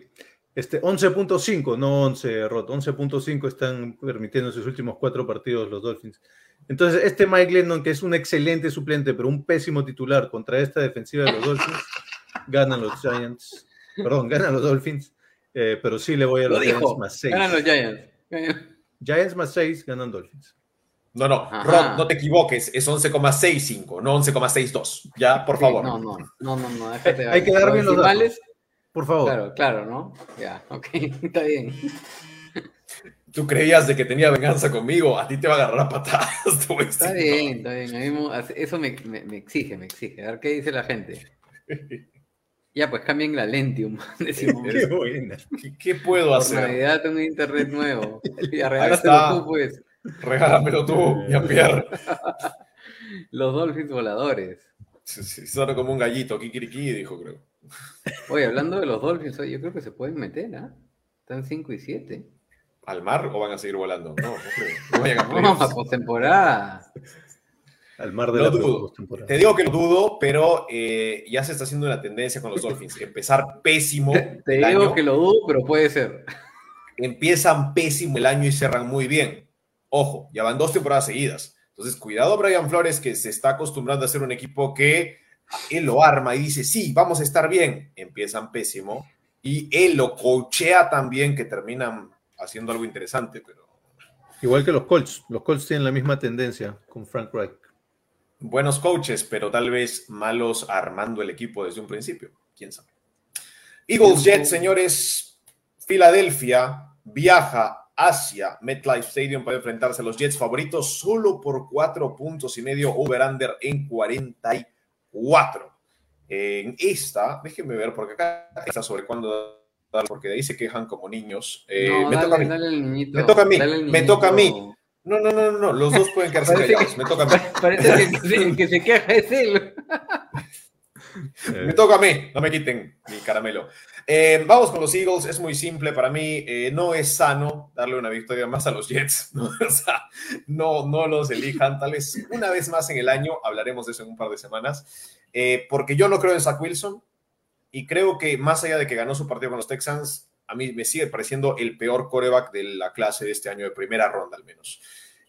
este, 11.5, no 11, Rot, 11.5 están permitiendo sus últimos cuatro partidos los Dolphins. Entonces, este Mike Lennon, que es un excelente suplente, pero un pésimo titular contra esta defensiva de los Dolphins, ganan los Giants. Perdón, ganan los Dolphins, eh, pero sí le voy a los Giants más 6. Ganan los Giants. Giants más 6, ganan Dolphins. No, no, Rod, no te equivoques, es 11,65, no 11,62. Ya, por favor. no, no, no, no, no, déjate. Hay que darme los datos. Por favor. Claro, claro, ¿no? Ya, ok, está bien. Tú creías de que tenía venganza conmigo, a ti te va a agarrar a patadas. Está bien, está bien. Eso me, exige, me exige. A ver qué dice la gente. Ya, pues cambien la Lentium. Decimos. Qué buena. ¿Qué, puedo hacer? Por Navidad tengo un internet nuevo. Ya, regálaselo tú, pues. Regálamelo tú, mi Pierre. Los Dolphins voladores. Sí, sí, son como un gallito, kikiriki, dijo, creo. Oye, hablando de los Dolphins, yo creo que se pueden meter, ¿ah? Están 5 y 7. ¿Al mar o van a seguir volando? No, no creo. No a postemporada. Al mar de la dudo. Te digo que lo dudo, pero eh, ya se está haciendo una tendencia con los Dolphins. Empezar pésimo. Te digo que lo dudo, pero puede ser. Empiezan pésimo el año y cerran muy bien. Ojo, ya van dos temporadas seguidas. Entonces, cuidado, Brian Flores, que se está acostumbrando a ser un equipo que él lo arma y dice, sí, vamos a estar bien, empiezan pésimo, y él lo coachea también, que terminan haciendo algo interesante, pero... Igual que los Colts, los Colts tienen la misma tendencia con Frank Reich. Buenos coaches, pero tal vez malos armando el equipo desde un principio, quién sabe. Eagles Jets, señores, Filadelfia viaja hacia MetLife Stadium para enfrentarse a los Jets favoritos solo por cuatro puntos y medio over-under en 40 4. En esta, déjenme ver, porque acá está sobre cuándo porque de ahí se quejan como niños. Eh, me, toca a mí. me toca a mí. Me toca a mí. No, no, no, no, los dos pueden quedarse callados. me toca a mí. Parece que el que se queja es él. me toca a mí, no me quiten mi caramelo. Eh, vamos con los Eagles, es muy simple para mí, eh, no es sano darle una victoria más a los Jets, ¿no? O sea, no, no los elijan, tal vez una vez más en el año, hablaremos de eso en un par de semanas, eh, porque yo no creo en Zach Wilson y creo que más allá de que ganó su partido con los Texans, a mí me sigue pareciendo el peor coreback de la clase de este año, de primera ronda al menos.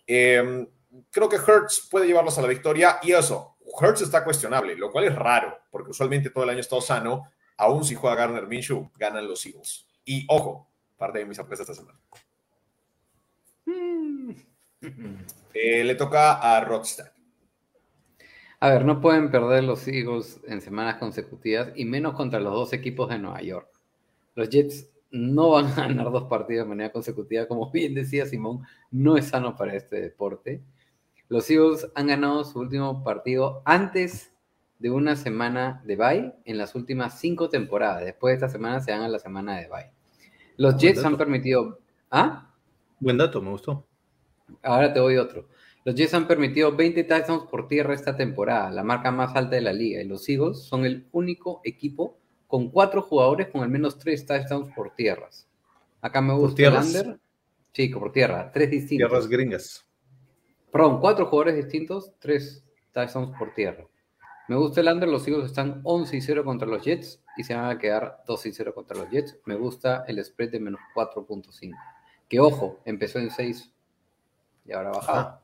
creo que Hurts puede llevarlos a la victoria y eso, Hurts está cuestionable, lo cual es raro, porque usualmente todo el año ha estado sano. Aún si juega Garner Minshew, ganan los Eagles. Y ojo, parte de mis apuestas esta semana. Eh, le toca a Rodstad. A ver, no pueden perder los Eagles en semanas consecutivas y menos contra los dos equipos de Nueva York. Los Jets no van a ganar dos partidos de manera consecutiva, como bien decía Simón, no es sano para este deporte. Los Eagles han ganado su último partido antes de una semana de bye en las últimas cinco temporadas. Después de esta semana se van a la semana de bye. Los Jets han permitido... ¿Ah? Buen dato, me gustó. Ahora te doy otro. Los Jets han permitido 20 touchdowns por tierra esta temporada, la marca más alta de la liga. Y los Eagles son el único equipo con cuatro jugadores con al menos tres touchdowns por tierras. Acá me gusta el under. Chico, por tierra, tres distintos. Tierras gringas. Perdón, cuatro jugadores distintos, tres touchdowns por tierra. Me gusta el under, los Eagles están 11 y 0 contra los Jets y se van a quedar 2 y 0 contra los Jets. Me gusta el spread de menos 4.5. Que ojo, empezó en 6 y ahora bajado.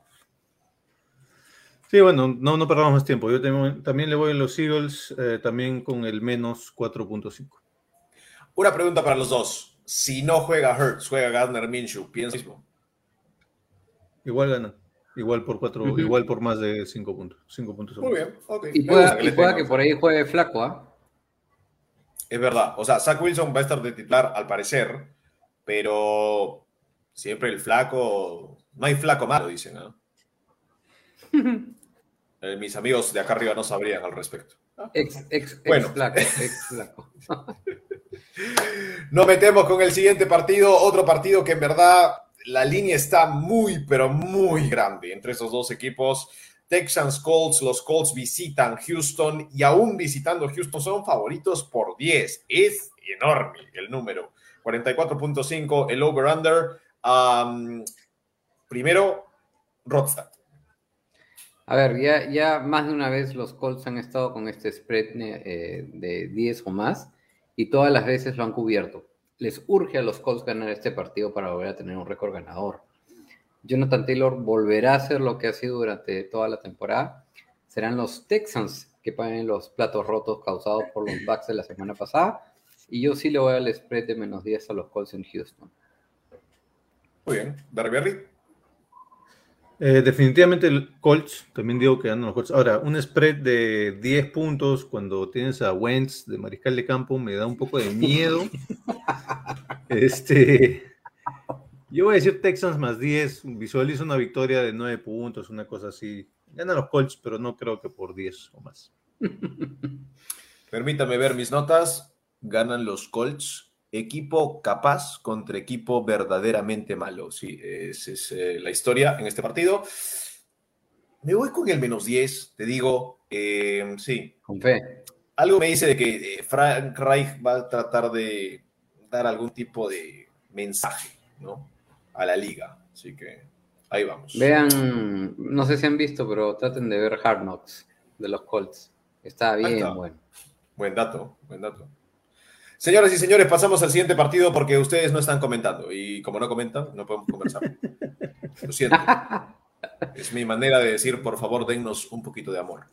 Sí, bueno, no, no perdamos más tiempo. Yo también, también le voy a los Eagles, eh, también con el menos 4.5. Una pregunta para los dos. Si no juega Hurts, juega Gardner Minshew, ¿piensa mismo? Igual ganan. Igual por cuatro, igual por más de 5 puntos. Cinco puntos. Muy bien, ok. Y pueda, y que por ahí juegue flaco, ¿ah? Es verdad. O sea, Zach Wilson va a estar de titular al parecer, pero siempre el flaco. No hay flaco malo, dicen, ¿no? Eh, mis amigos de acá arriba no sabrían al respecto. Ex, ex, ex Bueno. flaco, ex flaco. Nos metemos con el siguiente partido, otro partido que en verdad la línea está muy, pero muy grande entre esos dos equipos. Texans Colts, los Colts visitan Houston y aún visitando Houston son favoritos por 10. Es enorme el número. 44.5 el over-under. Um, primero, Rodstad. A ver, ya, ya más de una vez los Colts han estado con este spread eh, de 10 o más y todas las veces lo han cubierto. Les urge a los Colts ganar este partido para volver a tener un récord ganador. Jonathan Taylor volverá a hacer lo que ha sido durante toda la temporada. Serán los Texans que paguen los platos rotos causados por los Bucks de la semana pasada. Y yo sí le voy al spread de menos 10 a los Colts en Houston. Muy bien. Darby Eh, definitivamente el Colts, también digo que ganan los Colts. Ahora, un spread de 10 puntos cuando tienes a Wentz de mariscal de campo me da un poco de miedo. este, yo voy a decir Texans más 10, visualizo una victoria de 9 puntos, una cosa así. Ganan los Colts, pero no creo que por 10 o más. Permítame ver mis notas. Ganan los Colts. Equipo capaz contra equipo verdaderamente malo. Sí, esa es eh, la historia en este partido. Me voy con el menos 10, te digo. eh, sí, Con fe. algo me dice de que eh, Frank Reich va a tratar de dar algún tipo de mensaje, ¿no? A la liga. Así que ahí vamos. Vean, no sé si han visto, pero traten de ver Hard Knocks de los Colts. Está bien, está. bueno. Buen dato, buen dato. Señoras y señores, pasamos al siguiente partido porque ustedes no están comentando y como no comentan, no podemos conversar. Lo siento. Es mi manera de decir, por favor, dennos un poquito de amor.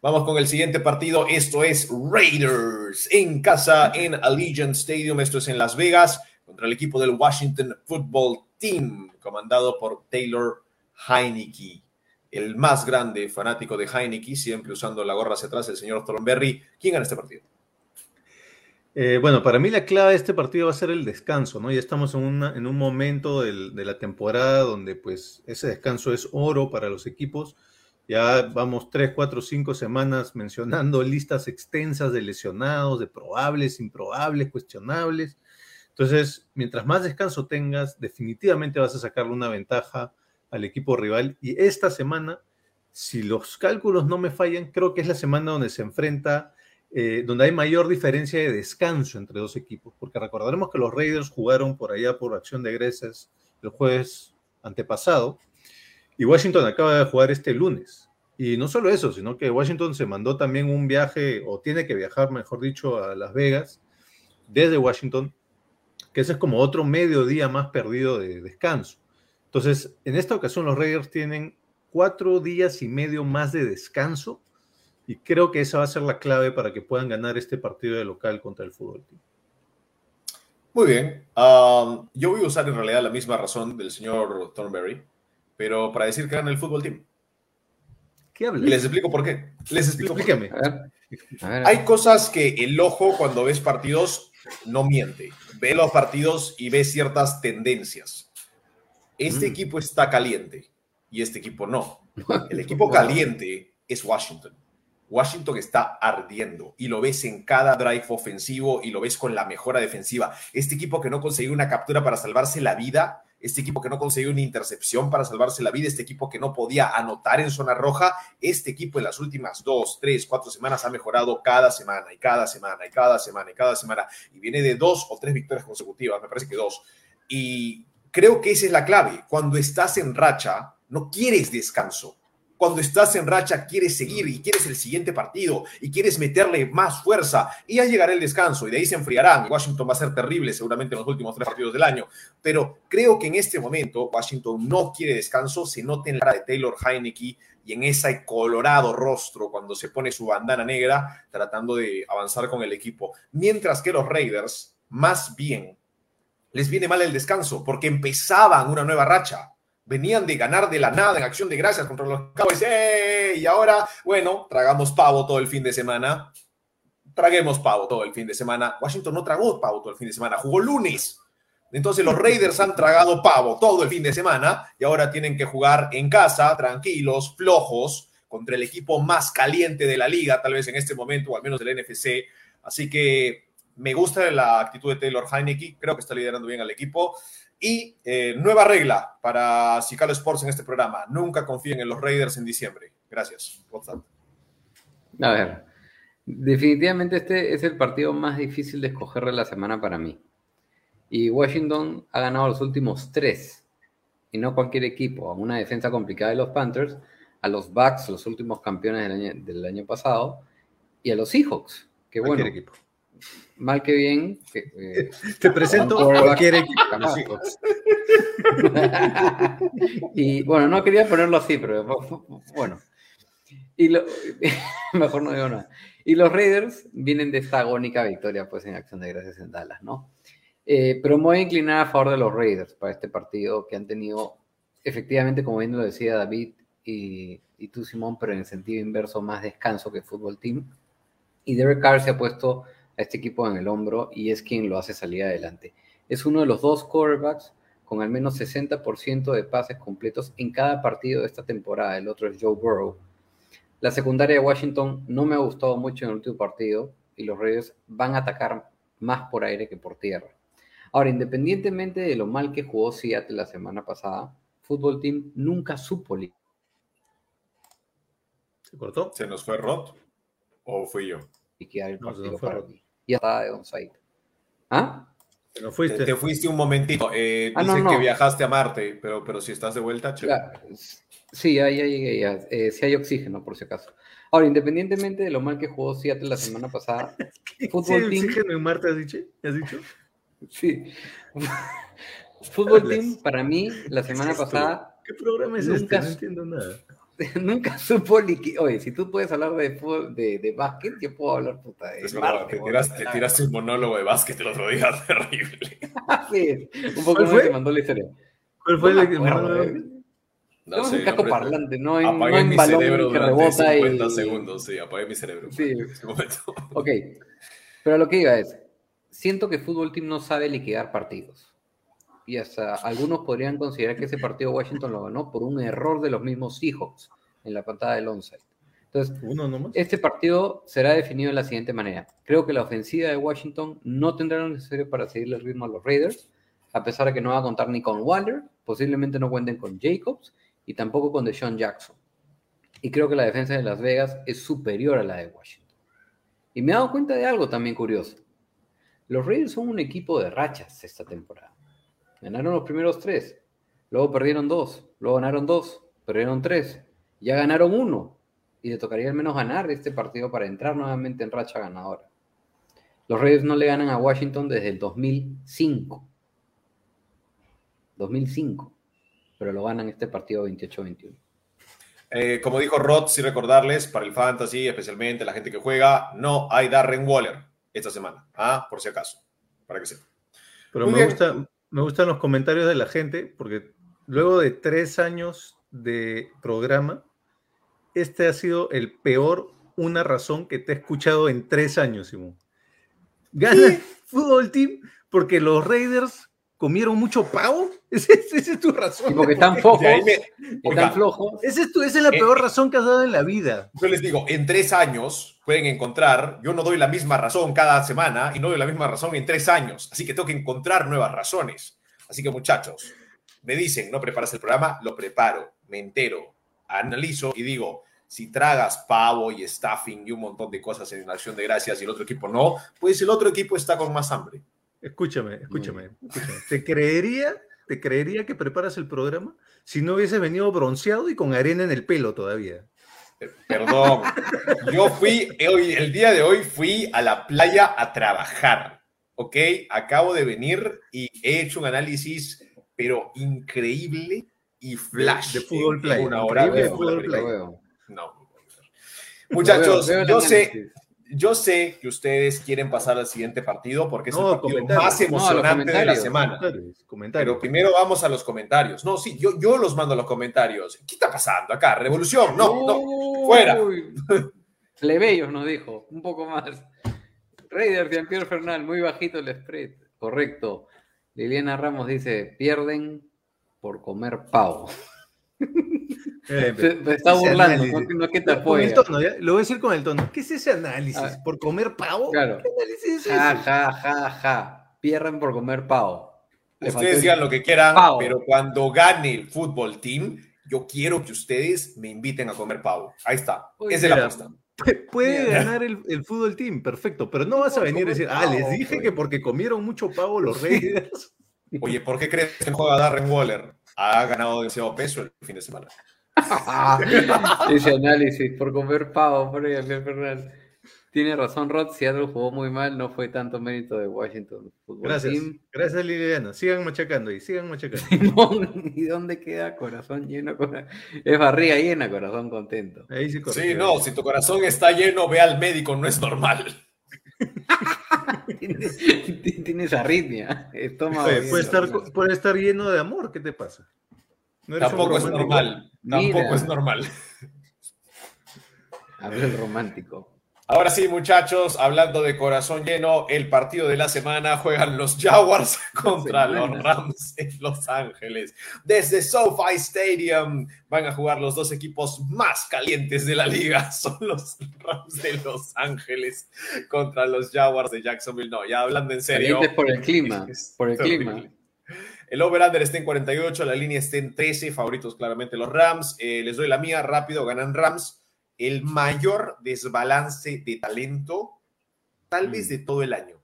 Vamos con el siguiente partido. Esto es Raiders en casa en Allegiant Stadium. Esto es en Las Vegas contra el equipo del Washington Football Team, comandado por Taylor Heineke, el más grande fanático de Heineke, siempre usando la gorra hacia atrás, el señor Thornberry. ¿Quién gana este partido? Eh, bueno, para mí la clave de este partido va a ser el descanso, ¿no? Ya estamos en, en un momento de la temporada donde pues ese descanso es oro para los equipos. Ya vamos tres, cuatro, cinco semanas mencionando listas extensas de lesionados, de probables, improbables, cuestionables. Entonces, mientras más descanso tengas, definitivamente vas a sacarle una ventaja al equipo rival. Y esta semana, si los cálculos no me fallan, creo que es la semana donde se enfrenta eh, donde hay mayor diferencia de descanso entre dos equipos, porque recordaremos que los Raiders jugaron por allá por acción de egresas el jueves antepasado y Washington acaba de jugar este lunes. Y no solo eso, sino que Washington se mandó también un viaje, o tiene que viajar, mejor dicho, a Las Vegas desde Washington, que ese es como otro mediodía más perdido de descanso. Entonces, en esta ocasión los Raiders tienen cuatro días y medio más de descanso Y creo que esa va a ser la clave para que puedan ganar este partido de local contra el fútbol team. Muy bien. Um, yo voy a usar en realidad la misma razón del señor Thornberry, pero para decir que gana el fútbol team. ¿Qué Y hablas? les explico por qué. Les explico por qué. Explícame. A ver, a ver. Hay cosas que el ojo cuando ves partidos no miente. Ve los partidos y ve ciertas tendencias. Este Mm. equipo está caliente y este equipo no. El equipo caliente es Washington. Washington está ardiendo y lo ves en cada drive ofensivo y lo ves con la mejora defensiva. Este equipo que no consiguió una captura para salvarse la vida, este equipo que no consiguió una intercepción para salvarse la vida, este equipo que no podía anotar en zona roja, este equipo en las últimas dos, tres, cuatro semanas ha mejorado cada semana y cada semana y cada semana y cada semana y viene de dos o tres victorias consecutivas, me parece que dos. Y creo que esa es la clave. Cuando estás en racha, no quieres descanso. Cuando estás en racha, quieres seguir y quieres el siguiente partido y quieres meterle más fuerza y ya llegará el descanso y de ahí se enfriarán. Washington va a ser terrible seguramente en los últimos tres partidos del año, pero creo que en este momento Washington no quiere descanso, se nota en la cara de Taylor Heineke y en ese colorado rostro cuando se pone su bandana negra tratando de avanzar con el equipo. Mientras que los Raiders, más bien, les viene mal el descanso porque empezaban una nueva racha. Venían de ganar de la nada en acción de gracias contra los Cowboys. ¡Eh! Y ahora, bueno, tragamos pavo todo el fin de semana. Traguemos pavo todo el fin de semana. Washington no tragó pavo todo el fin de semana, jugó lunes. Entonces los Raiders han tragado pavo todo el fin de semana y ahora tienen que jugar en casa, tranquilos, flojos, contra el equipo más caliente de la liga, tal vez en este momento, o al menos del NFC. Así que me gusta la actitud de Taylor Heineke, creo que está liderando bien al equipo. Y eh, nueva regla para Cicalo Sports en este programa, nunca confíen en los Raiders en diciembre. Gracias. WhatsApp. A ver, definitivamente este es el partido más difícil de escoger de la semana para mí. Y Washington ha ganado los últimos tres, y no cualquier equipo, a una defensa complicada de los Panthers, a los Bucks, los últimos campeones del año, del año pasado, y a los Seahawks, que bueno, Cualquier equipo. Mal que bien, eh, Te presento Con quarterback. cualquier equipo. Y bueno, no quería ponerlo así, pero bueno. Y lo- mejor no digo nada. Y los Raiders vienen de esta agónica victoria, pues en acción de gracias en Dallas, ¿no? Eh, pero me voy a inclinar a favor de los Raiders para este partido que han tenido, efectivamente, como bien lo decía David y, y tú, Simón, pero en el sentido inverso, más descanso que Fútbol Team. Y Derek Carr se ha puesto a este equipo en el hombro y es quien lo hace salir adelante. Es uno de los dos quarterbacks con al menos 60% de pases completos en cada partido de esta temporada. El otro es Joe Burrow. La secundaria de Washington no me ha gustado mucho en el último partido y los Raiders van a atacar más por aire que por tierra. Ahora, independientemente de lo mal que jugó Seattle la semana pasada, Fútbol Team nunca supo ¿Se cortó? ¿Se nos fue Rod? ¿O fui yo? liquidar el No, se partido nos fue para Rodney. Ya estaba de onside. ¿Ah? Te nos Te, fuiste. te fuiste un momentito. Eh, Ah, no, dicen no. que viajaste a Marte, pero, pero si estás de vuelta, chévere. Sí, ya, ya llegué, ya. Eh, sí hay oxígeno, por si acaso. Ahora, independientemente de lo mal que jugó Seattle la semana pasada, ¿Sí, Fútbol Team, oxígeno en Marte has dicho? ¿Has dicho? sí. Fútbol. Team, para mí, la semana pasada, ¿Qué programa es Nunca este? No entiendo nada. nunca supo liquidar. Oye, si tú puedes hablar de de, de básquet, yo puedo hablar puta de Es verdad, te, weón. tiraste, te tiraste un monólogo de básquet el otro día, terrible. Sí, un poco ¿Cuál más te mandó la historia. ¿Cuál fue No el que acuerdo, eh. No Tenemos sé, un casco hombre, parlante, no en, no Apagué en mi balón cerebro que rebota 50 y... segundos, sí, apagué mi cerebro. Sí. En ese momento. Ok, pero lo que iba es, siento que Fútbol Team no sabe liquidar partidos. Y hasta algunos podrían considerar que ese partido Washington lo ganó por un error de los mismos Seahawks en la patada del onside. Entonces, Uno nomás. este partido será definido de la siguiente manera. Creo que la ofensiva de Washington no tendrá lo necesario para seguirle el ritmo a los Raiders, a pesar de que no va a contar ni con Waller, posiblemente no cuenten con Jacobs y tampoco con Deshaun Jackson. Y creo que la defensa de Las Vegas es superior a la de Washington. Y me he dado cuenta de algo también curioso. Los Raiders son un equipo de rachas esta temporada. Ganaron los primeros tres, luego perdieron dos, luego ganaron dos, perdieron tres, ya ganaron uno, y le tocaría al menos ganar este partido para entrar nuevamente en racha ganadora. Los Raiders no le ganan a Washington desde el 2005. 2005. Pero lo ganan este partido 28-21. Eh, como dijo Rod, sí recordarles, para el fantasy, especialmente la gente que juega, no hay Darren Waller esta semana, ¿ah? por si acaso, para que sepa. Pero Muy me, bien. gusta, me gustan los comentarios de la gente, porque luego de tres años de programa, este ha sido el peor una razón que te he escuchado en tres años, Simón. Gana el fútbol team porque los Raiders comieron mucho pavo. ¿Esa es, esa es tu razón? Y porque están flojos, me- Oiga, están flojos. Esa es, tu- esa es la Eh, peor razón que has dado en la vida. Yo les digo, en tres años pueden encontrar, yo no doy la misma razón cada semana y no doy la misma razón en tres años, así que tengo que encontrar nuevas razones. Así que muchachos, me dicen, ¿no preparas el programa? Lo preparo, me entero, analizo y digo, si tragas pavo y stuffing y un montón de cosas en la acción de gracias y el otro equipo no, pues el otro equipo está con más hambre. Escúchame, escúchame, escúchame. ¿Te creería, te creería que preparas el programa si no hubieses venido bronceado y con arena en el pelo todavía? Perdón, yo fui, hoy, el día de hoy fui a la playa a trabajar, ¿ok? Acabo de venir y he hecho un análisis, pero increíble y flash. de fútbol en playa, Una hora de de fútbol fútbol veo. No. Muchachos, veo, veo yo sé, análisis. Yo sé que ustedes quieren pasar al siguiente partido porque es No, el partido más No, emocionante de la semana. Comentarios, comentarios. Pero primero vamos a los comentarios. No, sí, yo, yo los mando a los comentarios. ¿Qué está pasando acá? ¿Revolución? No, no. fuera. Plebeyos nos dijo, un poco más. Raiders, Jean-Pierre Fernal, muy bajito el spread. Correcto. Liliana Ramos dice, pierden por comer pavo. Eh, Se, se está burlando, no, no que te el tono, ¿ya? Lo voy a decir con el tono. ¿Qué es ese análisis? Ah. ¿Por comer pavo? Claro. ¿Qué análisis es Ja, ese? ja, ja, ja. Pierden por comer pavo. Ustedes digan lo que quieran, Pavo. pero cuando gane el fútbol team, yo quiero que ustedes me inviten a comer pavo. Ahí está. Uy, Esa es la apuesta. Pu- Puede Mira. ganar el, el fútbol team, perfecto, pero no vas a venir a decir, ah, les dije pues". que porque comieron mucho pavo los Raiders. Oye, ¿por qué crees que juega Darren Waller? Ha ganado demasiado peso el fin de semana. Ese análisis por comer pavo, por Jean-Pierre Fernal. Tiene razón Rod, Seattle jugó muy mal, no fue tanto mérito de Washington Football Gracias, Team. gracias Liliana. Sigan machacando ahí, sigan machacando. Simón, ¿Y dónde queda corazón lleno? cora- Es barriga llena, corazón contento. Ahí sí no, si tu corazón está lleno, ve al médico, no es normal. Tienes, tienes arritmia. Estómago. Oye, bien, puede, estar, puede estar lleno de amor, ¿qué te pasa? ¿No eres un Tampoco es normal. Tampoco Mira. es normal. Habla el romántico. Ahora sí, muchachos, hablando de corazón lleno, el partido de la semana juegan los Jaguars contra los. Rams en Los Ángeles. Desde SoFi Stadium van a jugar los dos equipos más calientes de la liga. Son los Rams de Los Ángeles contra los Jaguars de Jacksonville. No, ya hablando en serio. Calientes por el clima. Por el clima. El over-under está en 48, la línea está en 13, favoritos claramente los Rams. Eh, les doy la mía rápido, ganan Rams. El mayor desbalance de talento, tal vez de todo el año.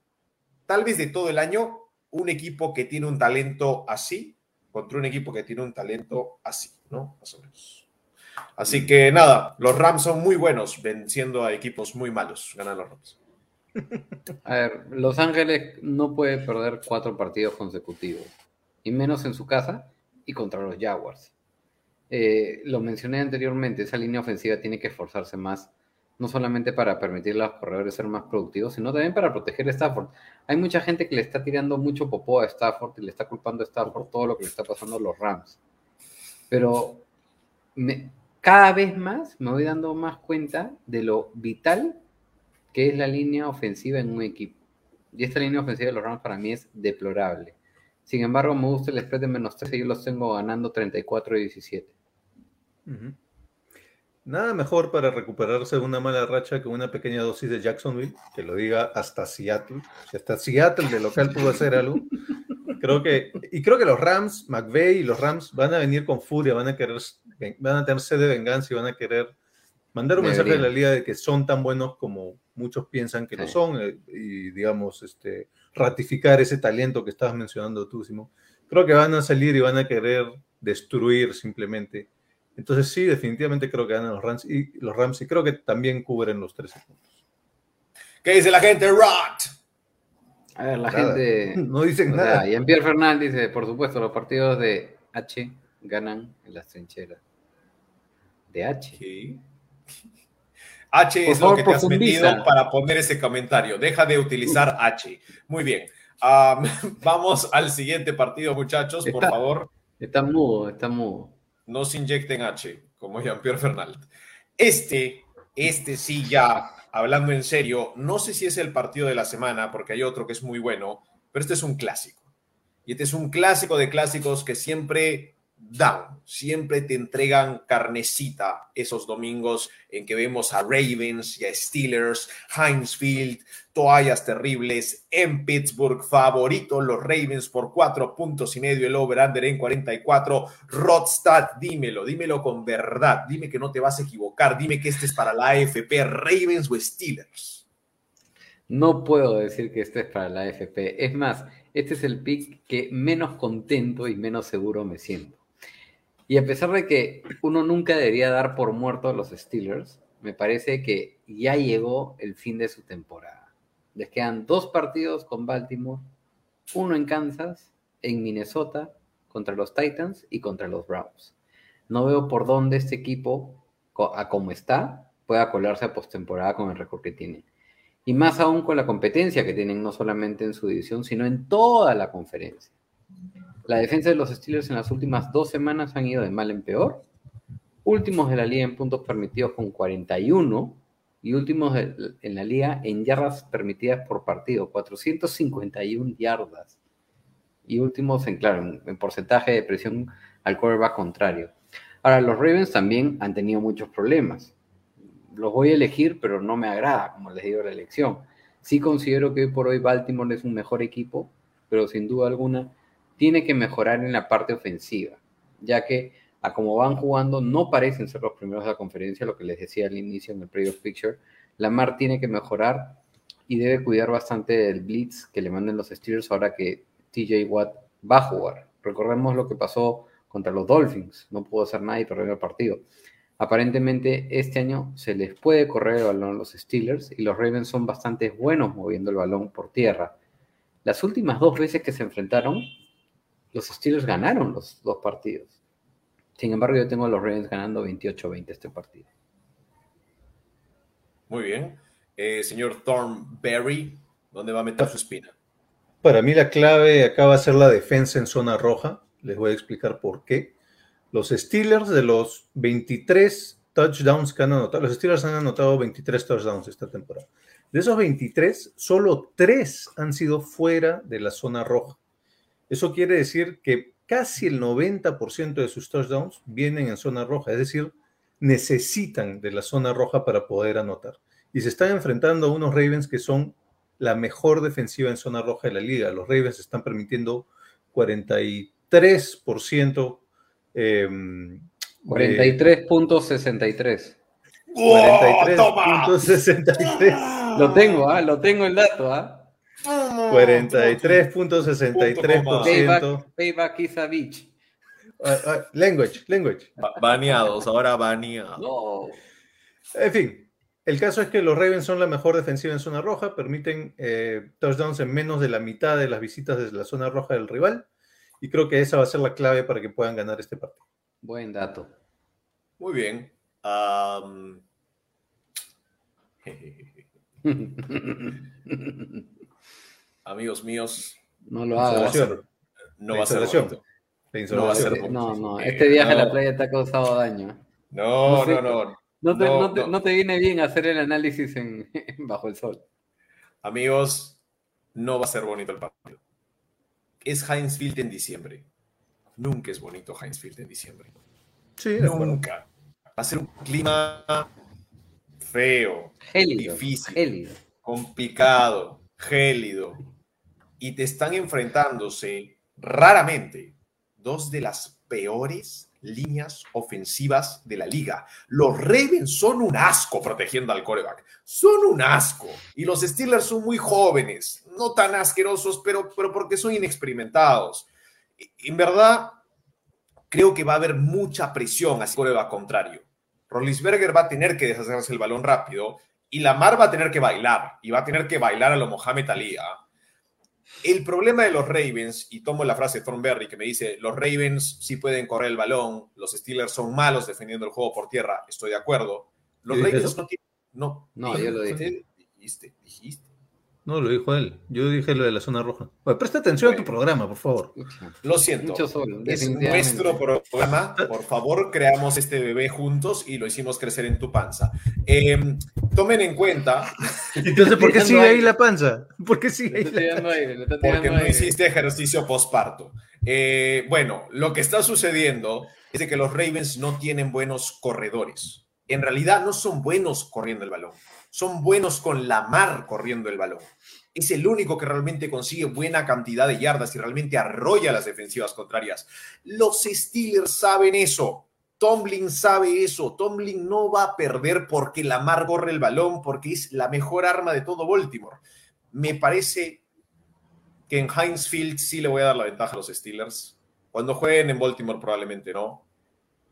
Tal vez de todo el año, un equipo que tiene un talento así contra un equipo que tiene un talento así, ¿no? Más o menos. Así que nada, los Rams son muy buenos venciendo a equipos muy malos. Ganan los Rams. A ver, Los Ángeles no puede perder cuatro partidos consecutivos, y menos en su casa y contra los Jaguars. Eh, lo mencioné anteriormente, esa línea ofensiva tiene que esforzarse más, no solamente para permitirle a los corredores ser más productivos, sino también para proteger a Stafford. Hay mucha gente que le está tirando mucho popó a Stafford y le está culpando a Stafford todo lo que le está pasando a los Rams. Pero cada vez más me voy dando más cuenta de lo vital que es la línea ofensiva en un equipo. Y esta línea ofensiva de los Rams para mí es deplorable. Sin embargo, me gusta el spread de menos 13 y yo los tengo ganando 34 y 17. Nada mejor para recuperarse de una mala racha que una pequeña dosis de Jacksonville, que lo diga hasta Seattle. Si hasta Seattle de local pudo hacer algo. Creo que, y creo que los Rams, McVay y los Rams van a venir con furia, van a querer, van a tener sed de venganza y van a querer mandar un mensaje a la liga de que son tan buenos como muchos piensan que lo son eh, y digamos este ratificar ese talento que estabas mencionando tú, Simón. Creo que van a salir y van a querer destruir simplemente. Entonces sí, definitivamente creo que ganan los Rams y los Rams y creo que también cubren los 13 puntos. ¿Qué dice la gente? Rot. A ver, la Nada. gente. No dicen nada. sea, Jean-Pierre Fernández dice: por supuesto, los partidos de H ganan en las trincheras. de H. ¿Qué? H Por es favor, lo que te has metido para poner ese comentario. Deja de utilizar H. Muy bien. Am, vamos al siguiente partido, muchachos. Por favor, Está mudo, está mudo. No se inyecten H, como Jean-Pierre Fernández. Este, este sí ya, hablando en serio, no sé si es el partido de la semana, porque hay otro que es muy bueno, pero este es un clásico. Y este es un clásico de clásicos que siempre dan, siempre te entregan carnecita esos domingos en que vemos a Ravens y a Steelers, Heinz Field, toallas terribles en Pittsburgh, favorito los Ravens por cuatro puntos y medio, el over-under en 44. Rodstad, dímelo, dímelo con verdad, dime que no te vas a equivocar, dime que este es para la AFP, Ravens o Steelers. No puedo decir que este es para la AFP. Es más, este es el pick que menos contento y menos seguro me siento. Y a pesar de que uno nunca debería dar por muerto a los Steelers, me parece que ya llegó el fin de su temporada. Les quedan dos partidos con Baltimore, uno en Kansas, en Minnesota, contra los Titans y contra los Browns. No veo por dónde este equipo, a como está, pueda colarse a postemporada con el récord que tiene. Y más aún con la competencia que tienen no solamente en su división, sino en toda la conferencia. La defensa de los Steelers en las últimas dos semanas han ido de mal en peor. Últimos de la liga en puntos permitidos con 41 y últimos en la liga en yardas permitidas por partido, 451 yardas. Y últimos en, claro, en, en porcentaje de presión al quarterback contrario. Ahora, los Ravens también han tenido muchos problemas los voy a elegir, pero no me agrada, como les digo, la elección. Sí considero que hoy por hoy Baltimore es un mejor equipo, pero sin duda alguna tiene que mejorar en la parte ofensiva, ya que a como van jugando no parecen ser los primeros de la conferencia, lo que les decía al inicio en el playoff picture. Lamar tiene que mejorar y debe cuidar bastante del blitz que le manden los Steelers ahora que TJ Watt va a jugar. Recordemos lo que pasó contra los Dolphins, no pudo hacer nada y perdió el partido. Aparentemente este año se les puede correr el balón a los Steelers y los Ravens son bastante buenos moviendo el balón por tierra. Las últimas dos veces que se enfrentaron, los Steelers ganaron los dos partidos. Sin embargo, yo tengo a los Ravens ganando 28-20 este partido. Muy bien. Eh, señor Thornberry, ¿dónde va a meter su espina? Para mí la clave acá va a ser la defensa en zona roja. Les voy a explicar por qué. Los Steelers de los 23 touchdowns que han anotado, los Steelers han anotado 23 touchdowns esta temporada. De esos 23, solo 3 han sido fuera de la zona roja. Eso quiere decir que casi el 90% de sus touchdowns vienen en zona roja, es decir, necesitan de la zona roja para poder anotar. Y se están enfrentando a unos Ravens que son la mejor defensiva en zona roja de la liga. Los Ravens están permitiendo 43%. Eh, de- 43.63. ¡Oh, toma! 43.63. Lo tengo, ¿ah? Lo tengo el dato, ¿ah? 43.63%. Payback, payback is a bitch. Ah, ah, language, language. Ba- Baneados, ahora baneados. No. En fin, el caso es que los Ravens son la mejor defensiva en zona roja, permiten eh, touchdowns en menos de la mitad de las visitas desde la zona roja del rival, y creo que esa va a ser la clave para que puedan ganar este partido. Buen dato. Muy bien. amigos míos, no lo no va a hagas. ser, no va a ser Instalación. bonito. No va a ser bonito. No, no, Eh, este viaje a la playa te ha causado daño. No, No sé. no, no. No te, No, no te- no. no te viene bien hacer el análisis en, bajo el sol. Amigos, no va a ser bonito el partido. Es Heinz Field en diciembre. Nunca es bonito Heinz Field en diciembre. Sí. Nunca. Va a ser un clima feo, Gélido. Difícil. Gélido. complicado, gélido. Y te están enfrentándose raramente dos de las peores líneas ofensivas de la liga. Los Ravens son un asco protegiendo al coreback. Son un asco. Y los Steelers son muy jóvenes, no tan asquerosos, pero, pero porque son inexperimentados. En verdad, creo que va a haber mucha presión hacia el coreback contrario. Rollinsberger va a tener que deshacerse el balón rápido y Lamar va a tener que bailar y va a tener que bailar a lo Mohamed Ali. El problema de los Ravens, y tomo la frase de Thornberry que me dice, los Ravens sí pueden correr el balón, los Steelers son malos defendiendo el juego por tierra, estoy de acuerdo. Los ¿Yo dije Ravens eso? no tienen... No, No, yo lo dije. Dijiste, dijiste. No, lo dijo él. Yo dije lo de la zona roja. Oye, presta atención a tu programa, por favor. Lo siento. Mucho sol, Es nuestro programa. Por favor, creamos este bebé juntos y lo hicimos crecer en tu panza. Eh, tomen en cuenta, Entonces, ¿por qué sigue ahí la panza? ¿por qué sigue ahí la aire, porque no aire. hiciste ejercicio postparto. Eh, bueno, lo que está sucediendo es de que los Ravens no tienen buenos corredores. En realidad no son buenos corriendo el balón. Son buenos con la mar corriendo el balón. Es el único que realmente consigue buena cantidad de yardas y realmente arrolla las defensivas contrarias. Los Steelers saben eso. Tomlin sabe eso. Tomlin no va a perder porque Lamar corre el balón, porque es la mejor arma de todo Baltimore. Me parece que en Heinz Field sí le voy a dar la ventaja a los Steelers. Cuando jueguen en Baltimore probablemente no.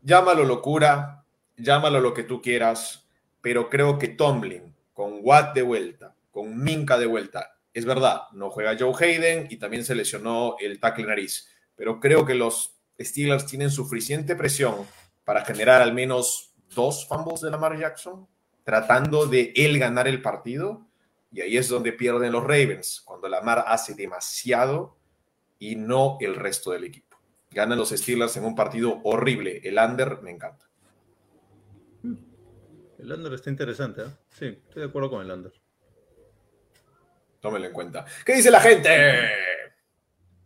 Llámalo locura, llámalo lo que tú quieras, pero creo que Tomlin, con Watt de vuelta, con Minka de vuelta, es verdad, no juega Joe Hayden y también se lesionó el tackle nariz, pero creo que los Steelers tienen suficiente presión para generar al menos dos fumbles de Lamar Jackson, tratando de él ganar el partido, y ahí es donde pierden los Ravens, cuando Lamar hace demasiado y no el resto del equipo. Ganan los Steelers en un partido horrible. El under me encanta. El under está interesante, ¿eh? Sí, estoy de acuerdo con el under. Tómenlo en cuenta. ¿Qué dice la gente?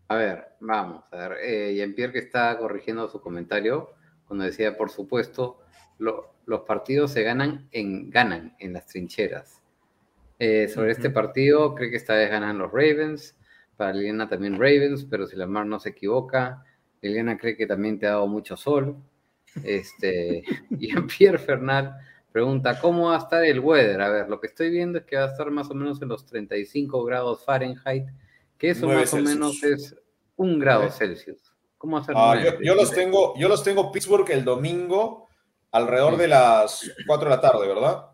A ver, vamos a ver. Eh, Jean-Pierre que está corrigiendo su comentario cuando decía, por supuesto, lo- los partidos se ganan en, ganan en las trincheras. Eh, sobre este partido, cree que esta vez ganan los Ravens. Para Liliana también Ravens, pero si Lamar no se equivoca, Liliana cree que también te ha dado mucho sol. Este, Jean-Pierre Fernal pregunta, ¿cómo va a estar el weather? A ver, lo que estoy viendo es que va a estar más o menos en los 35 grados Fahrenheit, que eso más o menos es un grado. Celsius. ¿Cómo va a ser Ah, yo, yo los tengo, yo los tengo Pittsburgh el domingo alrededor de las 4 de la tarde, ¿verdad?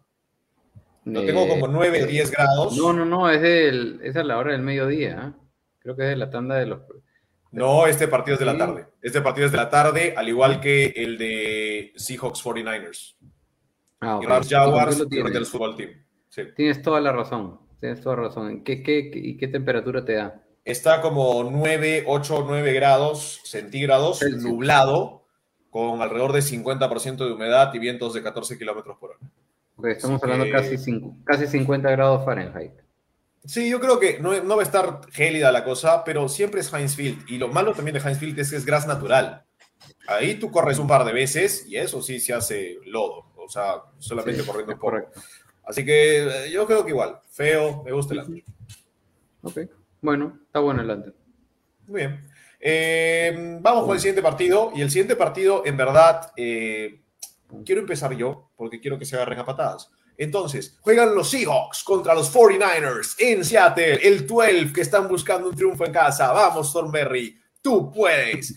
Lo tengo Eh, como 9, 10 grados. No, no, no, es, del, es a la hora del mediodía. ¿eh? Creo que es de la tanda de los... No, este partido es de la tarde. Este partido es de la tarde, al igual que el de Seahawks 49ers. Ah, Y ok. Rams Sí, tú Jaguars y tienes. Rangers Football Team. Sí. Tienes toda la razón. Tienes toda la razón. ¿Qué, qué, qué- ¿Y qué temperatura te da? Está como 9, 8, 9 grados centígrados, Celsius. nublado, con alrededor de 50% de humedad y vientos de 14 kilómetros por hora. Ok, estamos Así hablando que- casi, cinco- casi 50 grados Fahrenheit. Sí, yo creo que no, no va a estar gélida la cosa, pero siempre es Heinz Field. Y lo malo también de Heinz Field es que es gras natural. Ahí tú corres un par de veces y eso sí se hace lodo. O sea, solamente Sí, corriendo un poco. correcto. Así que eh, yo creo que igual. Feo, me gusta el under. Ok, bueno, está bueno el under. Muy bien. Eh, vamos con el siguiente partido. Y el siguiente partido, en verdad, eh, quiero empezar yo, porque quiero que se agarren a patadas. Entonces, juegan los Seahawks contra los 49ers en Seattle, el 12 que están buscando un triunfo en casa. Vamos, Thornberry, tú puedes.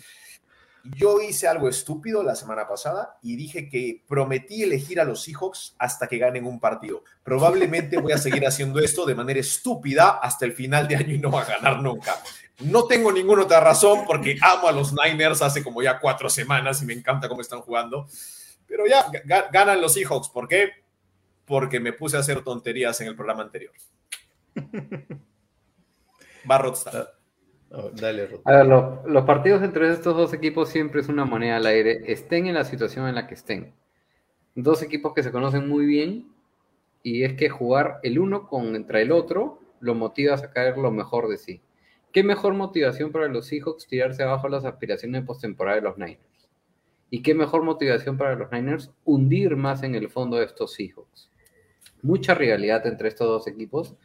Yo hice algo estúpido la semana pasada y dije que prometí elegir a los Seahawks hasta que ganen un partido. Probablemente voy a seguir haciendo esto de manera estúpida hasta el final de año y no va a ganar nunca. No tengo ninguna otra razón porque amo a los Niners hace como ya cuatro semanas y me encanta cómo están jugando. Pero ya ga- ganan los Seahawks. ¿Por qué? Porque me puse a hacer tonterías en el programa anterior. Barrot. Oh, dale, Rod. A ver, lo- los partidos entre estos dos equipos siempre es una moneda al aire, estén en la situación en la que estén. Dos equipos que se conocen muy bien y es que jugar el uno contra el otro lo motiva a sacar lo mejor de sí. ¿Qué mejor motivación para los Seahawks tirarse abajo las aspiraciones de postemporada de los Niners? ¿Y qué mejor motivación para los Niners hundir más en el fondo de estos Seahawks? Mucha rivalidad entre estos dos equipos.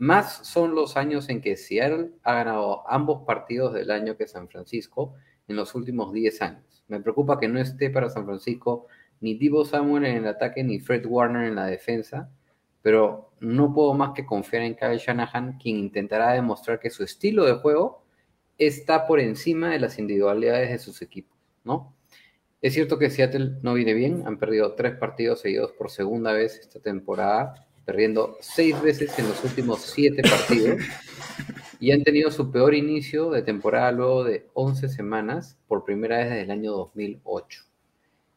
Más son los años en que Seattle ha ganado ambos partidos del año que San Francisco en los últimos 10 años. Me preocupa que no esté para San Francisco ni Divo Samuel en el ataque ni Fred Warner en la defensa, pero no puedo más que confiar en Kyle Shanahan, quien intentará demostrar que su estilo de juego está por encima de las individualidades de sus equipos, ¿no? Es cierto que Seattle no viene bien, han perdido tres partidos seguidos por segunda vez esta temporada, perdiendo seis veces en los últimos siete partidos. y han tenido su peor inicio de temporada luego de 11 semanas por primera vez desde el año 2008.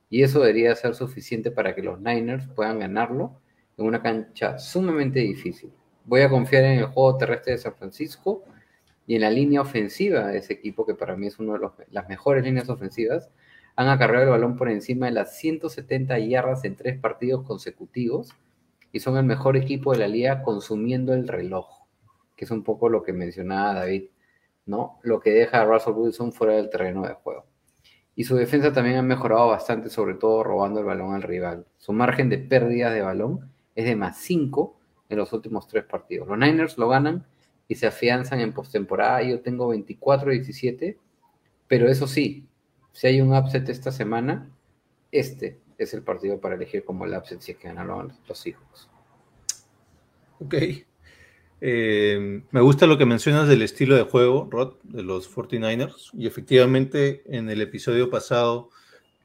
Y eso debería ser suficiente para que los Niners puedan ganarlo en una cancha sumamente difícil. Voy a confiar en el juego terrestre de San Francisco y en la línea ofensiva de ese equipo, que para mí es una de los- las mejores líneas ofensivas. Han acarreado el balón por encima de las 170 yardas en tres partidos consecutivos y son el mejor equipo de la liga consumiendo el reloj, que es un poco lo que mencionaba David, ¿no? Lo que deja a Russell Wilson fuera del terreno de juego. Y su defensa también ha mejorado bastante, sobre todo robando el balón al rival. Su margen de pérdidas de balón es de más 5 en los últimos tres partidos. Los Niners lo ganan y se afianzan en postemporada. Yo tengo 24-17, pero eso sí, si hay un upset esta semana, este es el partido para elegir como el upset si es que ganaron los, Seahawks. Ok. Eh, me gusta lo que mencionas del estilo de juego, Rod, de los 49ers. Y efectivamente, en el episodio pasado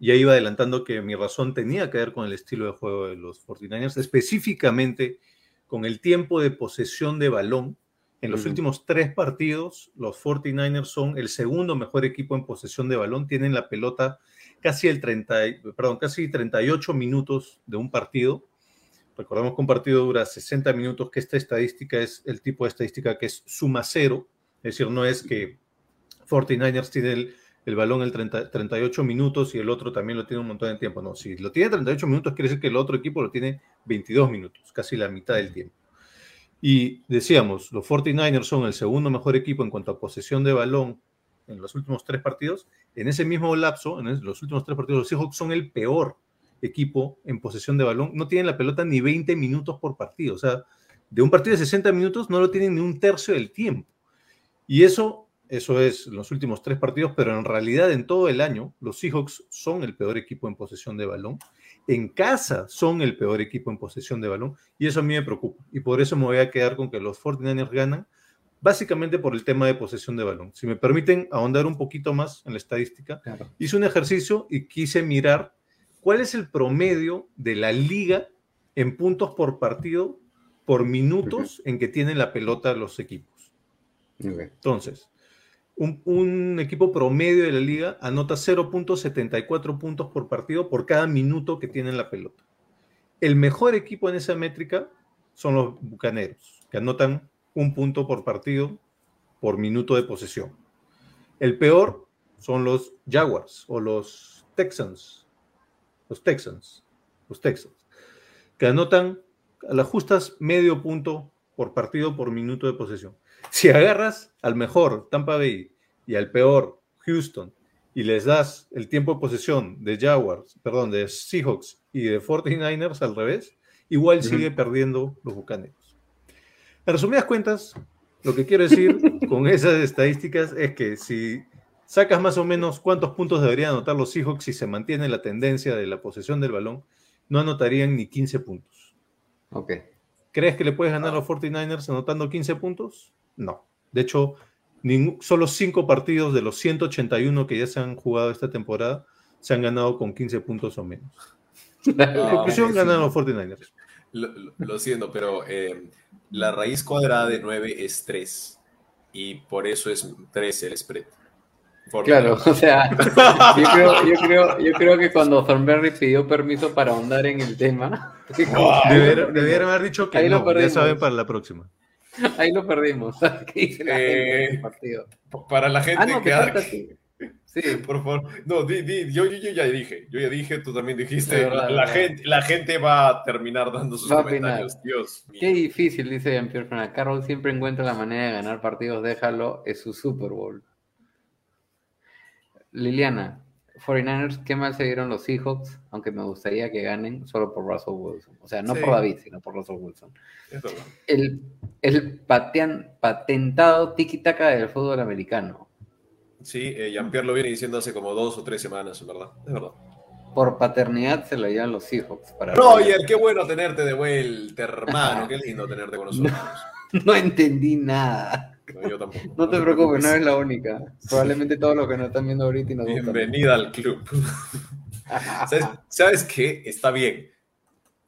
ya iba adelantando que mi razón tenía que ver con el estilo de juego de los 49ers, específicamente con el tiempo de posesión de balón. En los Ujú. últimos tres partidos, los 49ers son el segundo mejor equipo en posesión de balón. Tienen la pelota casi el 30, y- perdón, casi 38 minutos de un partido. Recordemos que un partido dura 60 minutos, que esta estadística es el tipo de estadística que es suma cero, es decir, no es que 49ers tiene el, el balón el 30 38 minutos y el otro también lo tiene un montón de tiempo. No, si lo tiene 38 minutos, quiere decir que el otro equipo lo tiene 22 minutos, casi la mitad del tiempo. Y decíamos, los 49ers son el segundo mejor equipo en cuanto a posesión de balón en los últimos tres partidos. En ese mismo lapso, en los últimos tres partidos, los Seahawks son el peor equipo en posesión de balón. No tienen la pelota ni 20 minutos por partido. O sea, de un partido de 60 minutos no lo tienen ni un tercio del tiempo. Y eso, eso es los últimos tres partidos, pero en realidad en todo el año los Seahawks son el peor equipo en posesión de balón. En casa son el peor equipo en posesión de balón y eso a mí me preocupa. Y por eso me voy a quedar con que los 49ers ganan, básicamente por el tema de posesión de balón. Si me permiten ahondar un poquito más en la estadística, Claro. hice un ejercicio y quise mirar cuál es el promedio de la liga en puntos por partido por minutos en que tienen la pelota los equipos. Entonces, un, un equipo promedio de la liga anota 0.74 puntos por partido por cada minuto que tienen la pelota. El mejor equipo en esa métrica son los Bucaneros, que anotan un punto por partido por minuto de posesión. El peor son los Jaguars o los Texans, los Texans, los Texans, que anotan a las justas medio punto por partido por minuto de posesión. Si agarras al mejor Tampa Bay y al peor Houston y les das el tiempo de posesión de Jaguars, perdón, de Seahawks y de 49ers al revés, igual sigue perdiendo los bucaneros. En resumidas cuentas, lo que quiero decir con esas estadísticas es que si sacas más o menos cuántos puntos deberían anotar los Seahawks si se mantiene la tendencia de la posesión del balón, no anotarían ni 15 puntos. Ok. ¿Crees que le puedes ganar a los 49ers anotando 15 puntos? No. De hecho, ningún- solo 5 partidos de los 181 que ya se han jugado esta temporada se han ganado con 15 puntos o menos. Ah, Conclusión, sí. ganan los 49ers. Lo, lo- lo siento, pero eh, la raíz cuadrada de 9 es 3. Y por eso es 13 el spread. Por- Claro, o sea, yo creo, yo creo, yo creo que cuando Thornberry pidió permiso para ahondar en el tema, Deber- Debieron haber dicho que Ahí lo no, ya perdimos. saben para la próxima. ahí lo perdimos. ¿Qué dice la Eh, gente del partido? Para la gente Ah, no, que... Sí, Por favor, no, di, di, yo, yo, yo ya dije, yo ya dije, tú también dijiste, verdad, la, gente, la gente va a terminar dando sus Va comentarios, Dios mío. qué difícil, dice Jean-Pierre Fernández. Carroll siempre encuentra la manera de ganar partidos, déjalo, es su Super Bowl. Liliana, 49ers, qué mal se dieron los Seahawks, aunque me gustaría que ganen solo por Russell Wilson. O sea, no Sí. por David, sino por Russell Wilson. El, el patean- patentado tiki-taka del fútbol americano. Sí, eh, Jean-Pierre lo viene diciendo hace como dos o tres semanas, en verdad. Es verdad. Por paternidad se lo llevan los Seahawks. Para Roger, qué bueno tenerte de vuelta, hermano. Qué lindo tenerte con nosotros. No entendí nada. No, yo tampoco. No te preocupes, no eres la única. Probablemente todos los que nos están viendo ahorita y nos gustan. Bienvenida al club. ¿Sabes, ¿Sabes qué? Está bien.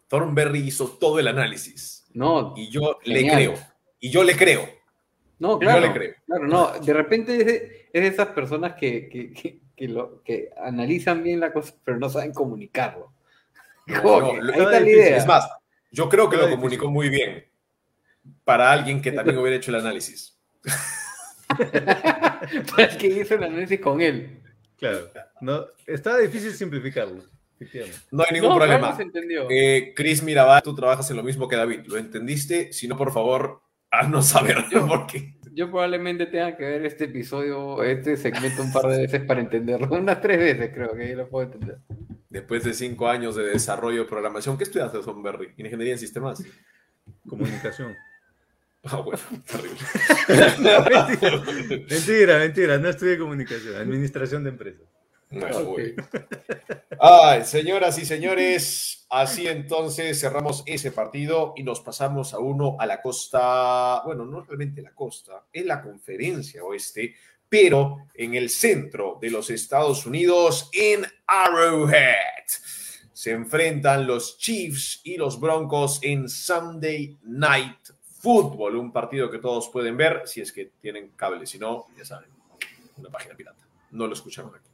Thornberry hizo todo el análisis. No, Y yo le creo. Y yo le creo. No, claro. Yo le creo. Claro, no. De repente es de, es de esas personas que, que, que, que lo, que analizan bien la cosa, pero no saben comunicarlo. No, Como no, que lo- ahí está la idea. Es más, yo creo que lo comunicó muy bien para alguien que también hubiera hecho el análisis. Para el que hizo el análisis con él. Claro. No, está difícil simplificarlo. No hay ningún No, claro, problema. se entendió. Eh, Chris Mirabal, tú trabajas en lo mismo que David. ¿Lo entendiste? Si no, por favor, haznos saber. Porque Yo probablemente tenga que ver este episodio, este segmento un par de veces para entenderlo. Unas tres veces creo que yo lo puedo entender. después de cinco años de desarrollo de programación, ¿qué estudiaste, Sonberry? Ingeniería en sistemas. Comunicación. Ah, bueno, terrible. mentira, mentira, no estudié comunicación, administración de empresas. Bueno, Ok. muy bien. Ay, señoras y señores, así entonces cerramos ese partido y nos pasamos a uno a la costa, bueno, no realmente la costa, es la conferencia oeste, pero en el centro de los Estados Unidos, en Arrowhead. Se enfrentan los Chiefs y los Broncos en Sunday Night Football, un partido que todos pueden ver si es que tienen cable, si no, ya saben, una página pirata. No lo escucharon aquí.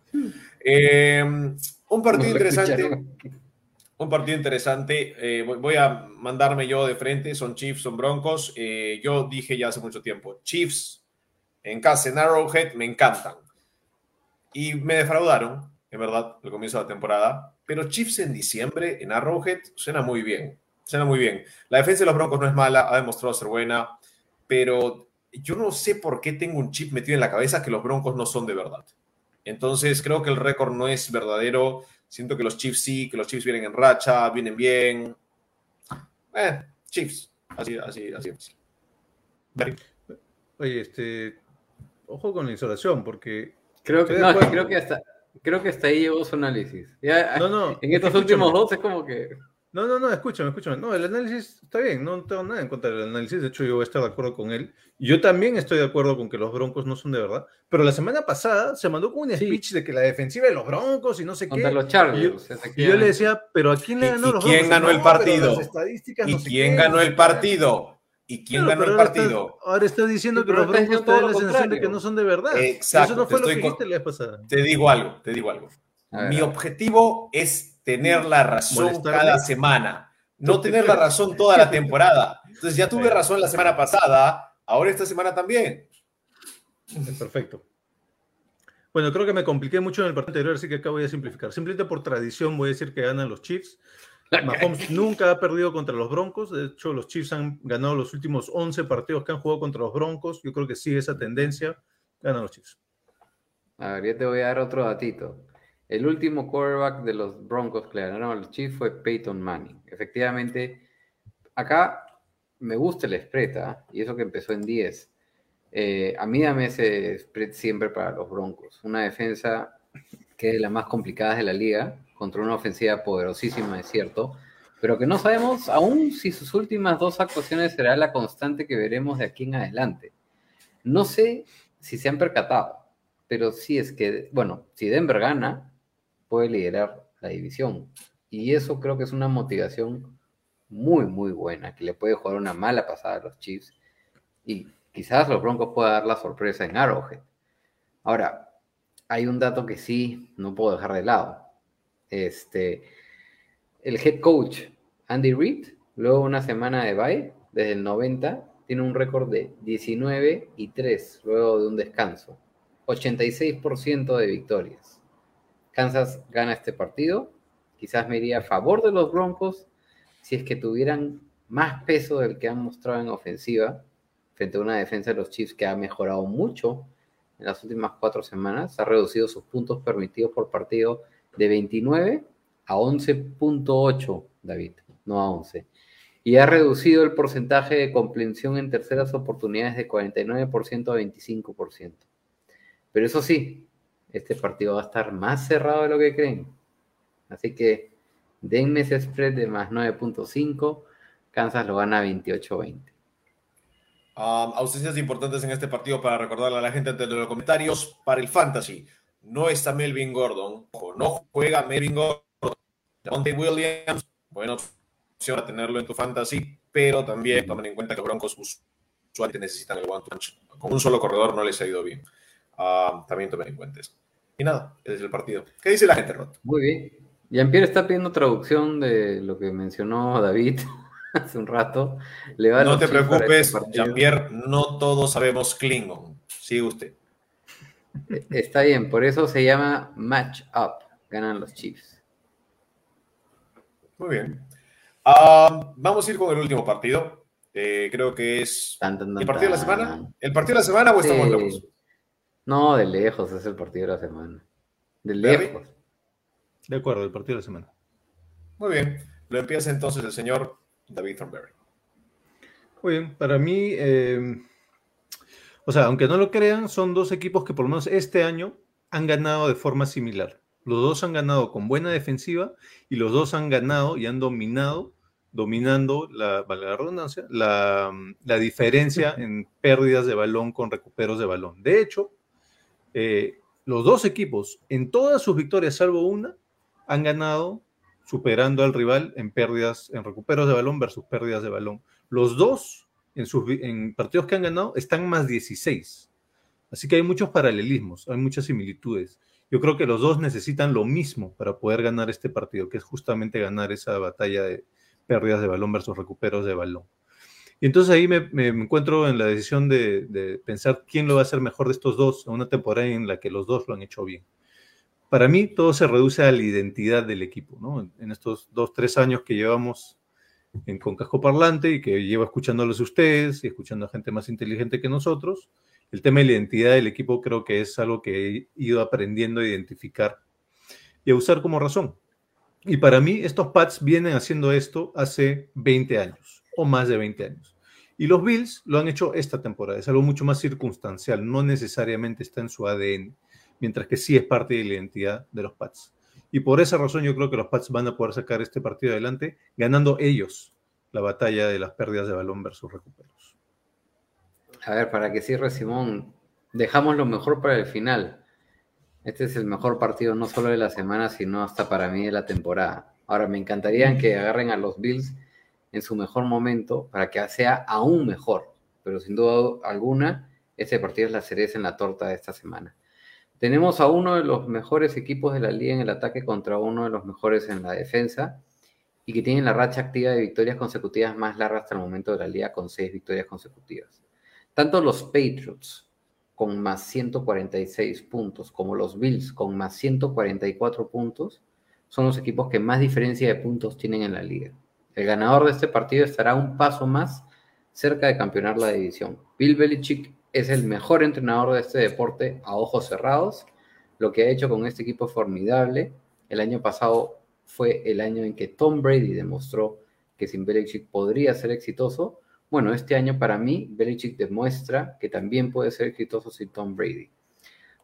Eh, un partido No interesante. escucharon. Un partido interesante. eh, voy- a mandarme yo de frente. Son Chiefs, son Broncos. Eh, yo dije ya hace mucho tiempo, Chiefs en casa, en Arrowhead, me encantan. Y me defraudaron, en verdad, al comienzo de la temporada. Pero Chiefs en diciembre, en Arrowhead, suena muy bien. Suena muy bien. La defensa de los Broncos no es mala, ha demostrado ser buena. Pero yo no sé por qué tengo un chip metido en la cabeza que los Broncos no son de verdad. Entonces creo que el récord no es verdadero. Siento que los Chiefs sí, que los Chiefs vienen en racha, vienen bien. Eh, Chiefs. Así, así, así. es. Oye, este, ojo con la insolación, porque Creo que, no, creo que hasta, creo que hasta ahí llegó su análisis. Ya, no, no, en estos últimos dos es como que. No, no, no, escúchame, escúchame. No, el análisis está bien, no tengo nada en contra del análisis. De hecho, yo voy a estar de acuerdo con él. Yo también estoy de acuerdo con que los Broncos no son de verdad. Pero la semana pasada se mandó con un Sí. speech de que la defensiva de los Broncos y no sé Contra qué. los Chargers. Y yo- le decía, ¿pero a quién le ¿Y- ganó y los quién Broncos? ganó el "No, pero partido? ¿Y no sé quién qué, ganó el qué". partido? ¿Y quién Claro, ganó el partido? Está, ahora está diciendo Sí, que los Broncos todo la sensación de que no son de verdad. Exacto, Eso no fue lo que con- dijiste la vez pasada. Te digo algo, te digo algo. Ver, Mi objetivo es tener la razón ¿Molestarme? cada semana, no ¿Tú te tener la razón toda la temporada. Entonces ya tuve razón la semana pasada, ahora esta semana también. Perfecto. Bueno, creo que me compliqué mucho en el partido anterior, así que acá voy a simplificar. Simplemente por tradición voy a decir que ganan los Chiefs. Mahomes nunca ha perdido contra los Broncos. De hecho, los Chiefs han ganado los últimos 11 partidos que han jugado contra los Broncos. Yo creo que sigue esa tendencia. Ganan los Chiefs. A ver, yo te voy a dar otro datito. El último quarterback de los Broncos que le ganaron a los Chiefs fue Peyton Manning. Efectivamente, acá me gusta el spread, ¿ah? y eso que empezó en 10. Eh, a mí dame ese spread siempre para los Broncos. Una defensa que es de las más complicadas de la liga, contra una ofensiva poderosísima, es cierto, pero que no sabemos aún si sus últimas dos actuaciones será la constante que veremos de aquí en adelante. No sé si se han percatado, pero sí es que, bueno, si Denver gana, puede liderar la división. Y eso creo que es una motivación muy, muy buena, que le puede jugar una mala pasada a los Chiefs. Y quizás los Broncos puedan dar la sorpresa en Arrowhead. Ahora, hay un dato que sí no puedo dejar de lado. Este, el head coach Andy Reid, luego de una semana de bye, desde el 90, tiene un récord de 19 y 3 luego de un descanso. 86% de victorias. Kansas gana este partido. Quizás me iría a favor de los Broncos si es que tuvieran más peso del que han mostrado en ofensiva frente a una defensa de los Chiefs que ha mejorado mucho en las últimas cuatro semanas. Ha reducido sus puntos permitidos por partido de 29 a 11.8, David, no a 11. Y ha reducido el porcentaje de comprensión en terceras oportunidades de 49% a 25%. Pero eso sí, este partido va a estar más cerrado de lo que creen. Así que denme ese spread de más 9.5. Kansas lo gana 28-20. Um, ausencias importantes en este partido para recordarle a la gente de los comentarios. Para el Fantasy, no está Melvin Gordon. No juega Melvin Gordon. Monte Williams, buena opción para tenerlo en tu Fantasy, pero también tomen en cuenta que Broncos usualmente necesitan el one punch. Con un solo corredor no les ha ido bien. Ah, también tomen en cuenta eso. Y nada, ese es el partido. ¿Qué dice la gente, Rod? Muy bien. Jean-Pierre está pidiendo traducción de lo que mencionó David hace un rato. Le va a No te preocupes, este. Jean-Pierre, no todos sabemos Klingon. Sigue usted. Está bien, por eso se llama match up. Ganan los Chiefs. Muy bien. Ah, vamos a ir con el último partido. Eh, creo que es Tan, tan, tan, el partido de la semana. ¿El partido de la semana o estamos Sí. locos? No, de lejos es el partido de la semana. De David. lejos. De acuerdo, el partido de la semana. Muy bien. Lo empieza entonces el señor David Thornberry. Muy bien, para mí, eh, o sea, aunque no lo crean, son dos equipos que por lo menos este año han ganado de forma similar. Los dos han ganado con buena defensiva y los dos han ganado y han dominado, dominando la, valga la redundancia, la, la diferencia en pérdidas de balón con recuperos de balón. De hecho, eh, los dos equipos, en todas sus victorias, salvo una, han ganado superando al rival en pérdidas, en recuperos de balón versus pérdidas de balón. Los dos, en, sus, en partidos que han ganado, están más 16. Así que hay muchos paralelismos, hay muchas similitudes. Yo creo que los dos necesitan lo mismo para poder ganar este partido, que es justamente ganar esa batalla de pérdidas de balón versus recuperos de balón. Y entonces ahí me, encuentro en la decisión de, pensar quién lo va a hacer mejor de estos dos en una temporada en la que los dos lo han hecho bien. Para mí todo se reduce a la identidad del equipo. En- estos dos, tres años que llevamos en, con casco parlante y que llevo escuchándolos ustedes y escuchando a gente más inteligente que nosotros, el tema de la identidad del equipo creo que es algo que he ido aprendiendo a identificar y a usar como razón. Y para mí estos Pats vienen haciendo esto hace 20 años o más de 20 años. Y los Bills lo han hecho esta temporada. Es algo mucho más circunstancial, no necesariamente está en su ADN, mientras que sí es parte de la identidad de los Pats. Y por esa razón yo creo que los Pats van a poder sacar este partido adelante, ganando ellos la batalla de las pérdidas de balón versus recuperos. A ver, para que cierre Simón, dejamos lo mejor para el final. Este es el mejor partido no solo de la semana, sino hasta para mí de la temporada. Ahora, me encantaría que agarren a los Bills en su mejor momento para que sea aún mejor. Pero sin duda alguna, este partido es la cereza en la torta de esta semana. Tenemos a uno de los mejores equipos de la liga en el ataque contra uno de los mejores en la defensa y que tienen la racha activa de victorias consecutivas más larga hasta el momento de la liga con seis victorias consecutivas. Tanto los Patriots con más 146 puntos como los Bills con más 144 puntos son los equipos que más diferencia de puntos tienen en la liga. El ganador de este partido estará un paso más cerca de campeonar la división. Bill Belichick es el mejor entrenador de este deporte a ojos cerrados. Lo que ha hecho con este equipo es formidable. El año pasado fue el año en que Tom Brady demostró que sin Belichick podría ser exitoso. Bueno, este año para mí, Belichick demuestra que también puede ser exitoso sin Tom Brady.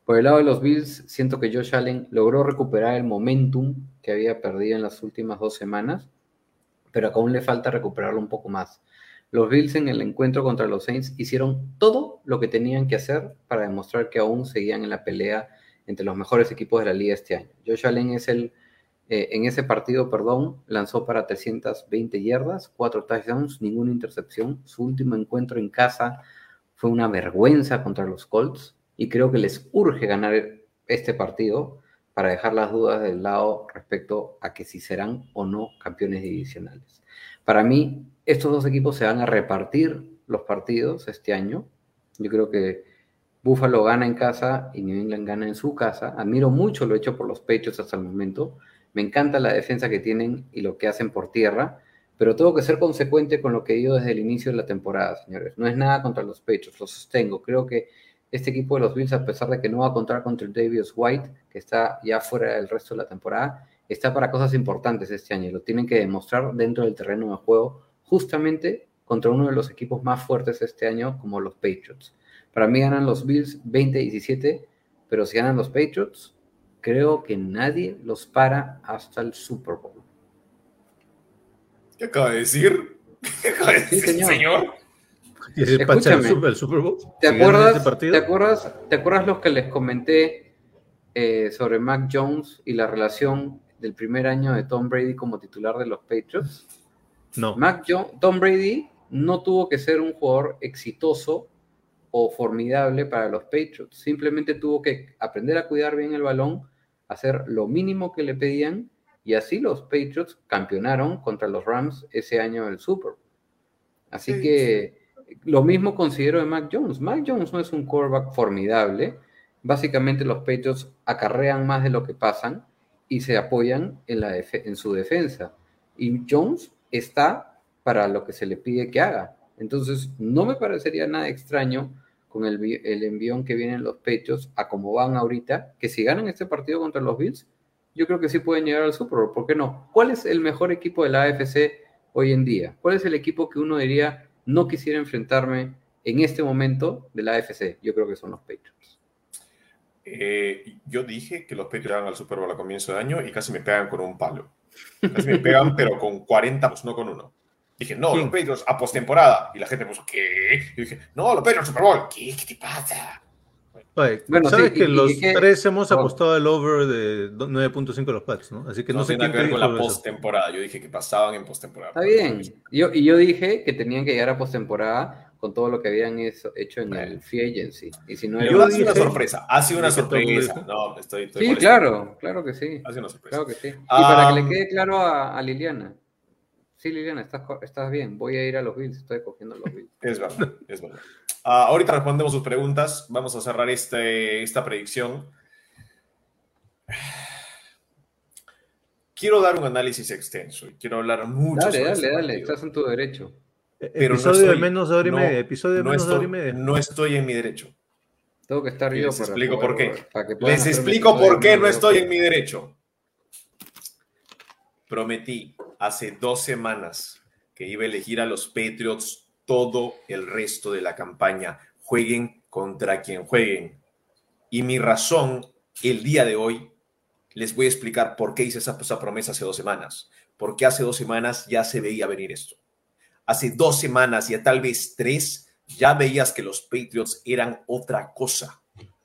Por el lado de los Bills, siento que Josh Allen logró recuperar el momentum que había perdido en las últimas dos semanas, pero aún le falta recuperarlo un poco más. Los Bills en el encuentro contra los Saints hicieron todo lo que tenían que hacer para demostrar que aún seguían en la pelea entre los mejores equipos de la liga este año. Josh Allen es el eh, en ese partido, perdón, lanzó para 320 yardas, 4 touchdowns, ninguna intercepción. Su último encuentro en casa fue una vergüenza contra los Colts y creo que les urge ganar este partido para dejar las dudas del lado respecto a que si serán o no campeones divisionales. Para mí, estos dos equipos se van a repartir los partidos este año. Yo creo que Buffalo gana en casa y New England gana en su casa. Admiro mucho lo hecho por los Patriots hasta el momento. Me encanta la defensa que tienen y lo que hacen por tierra, pero tengo que ser consecuente con lo que digo desde el inicio de la temporada, señores. No es nada contra los Patriots, lo sostengo. Creo que este equipo de los Bills, a pesar de que no va a contar contra el Davis White, que está ya fuera del resto de la temporada, está para cosas importantes este año y lo tienen que demostrar dentro del terreno de juego, justamente contra uno de los equipos más fuertes este año, como los Patriots. Para mí ganan los Bills 20-17, pero si ganan los Patriots, creo que nadie los para hasta el Super Bowl. ¿Qué acaba de decir? ¿Qué acaba de Sí, decir, señor. señor? ¿Y ese Pats al Escúchame. Super, al Super Bowl? ¿Te acuerdas, ¿te acuerdas, ¿Te acuerdas los que les comenté eh, sobre Mac Jones y la relación del primer año de Tom Brady como titular de los Patriots? No. Mac Jo- Tom Brady no tuvo que ser un jugador exitoso o formidable para los Patriots. Simplemente tuvo que aprender a cuidar bien el balón, hacer lo mínimo que le pedían y así los Patriots campeonaron contra los Rams ese año del Super. Bowl. Así Sí, que lo mismo considero de Mac Jones. Mac Jones no es un quarterback formidable. Básicamente los Patriots acarrean más de lo que pasan y se apoyan en, la en su defensa. Y Jones está para lo que se le pide que haga. Entonces, no me parecería nada extraño con el envión que vienen los Patriots a como van ahorita, que si ganan este partido contra los Bills, yo creo que sí pueden llegar al Super Bowl. ¿Por qué no? ¿Cuál es el mejor equipo de la AFC hoy en día? ¿Cuál es el equipo que uno diría no quisiera enfrentarme en este momento de la AFC? Yo creo que son los Patriots. Eh, yo dije que los Patriots llegaban al Super Bowl a comienzo de año y casi me pegan con un palo. Casi me pegan, pero con 40, pues no con uno. Dije, no, ¿Quién? los Patriots a postemporada. Y la gente puso, ¿qué? Y dije, no, los Patriots Super Bowl. ¿Qué? ¿Qué te pasa? Oye, Bueno, Sabes sí, que y- y los que- tres hemos apostado el over de do- 9.5 de los Pats, ¿no? Así que no, no sé tiene quién que ver con la postemporada. Yo dije que pasaban en postemporada. Está bien. Yo, y yo dije que tenían que llegar a postemporada con todo lo que habían eso- hecho en el Free Agency. Y si no era Yo ha sido una sorpresa. Ha sido una sorpresa. No, estoy, estoy Sí, molesto. claro, claro que sí. Ha sido una sorpresa. Claro que sí. Y para que le quede claro a, a Liliana. Sí, Liliana, estás, estás bien. Voy a ir a los Bills. Estoy cogiendo los Bills. Es verdad, es verdad. Ah, ahorita respondemos sus preguntas. Vamos a cerrar este, esta predicción. Quiero dar un análisis extenso y quiero hablar mucho Dale, sobre dale, este dale. Estás en tu derecho. Pero no episodio de estoy- menos de hora y no- media. Episodio de no menos de hora y estoy, media. no estoy en mi derecho. Tengo que estar yo les para explico poder- por qué. para que puedan Les explico por qué no de estoy en mi derecho. Prometí hace dos semanas que iba a elegir a los Patriots todo el resto de la campaña. Jueguen contra quien jueguen. Y mi razón el día de hoy, les voy a explicar por qué hice esa, esa promesa hace dos semanas. Porque hace dos semanas ya se veía venir esto. Hace dos semanas, ya tal vez tres, ya veías que los Patriots eran otra cosa.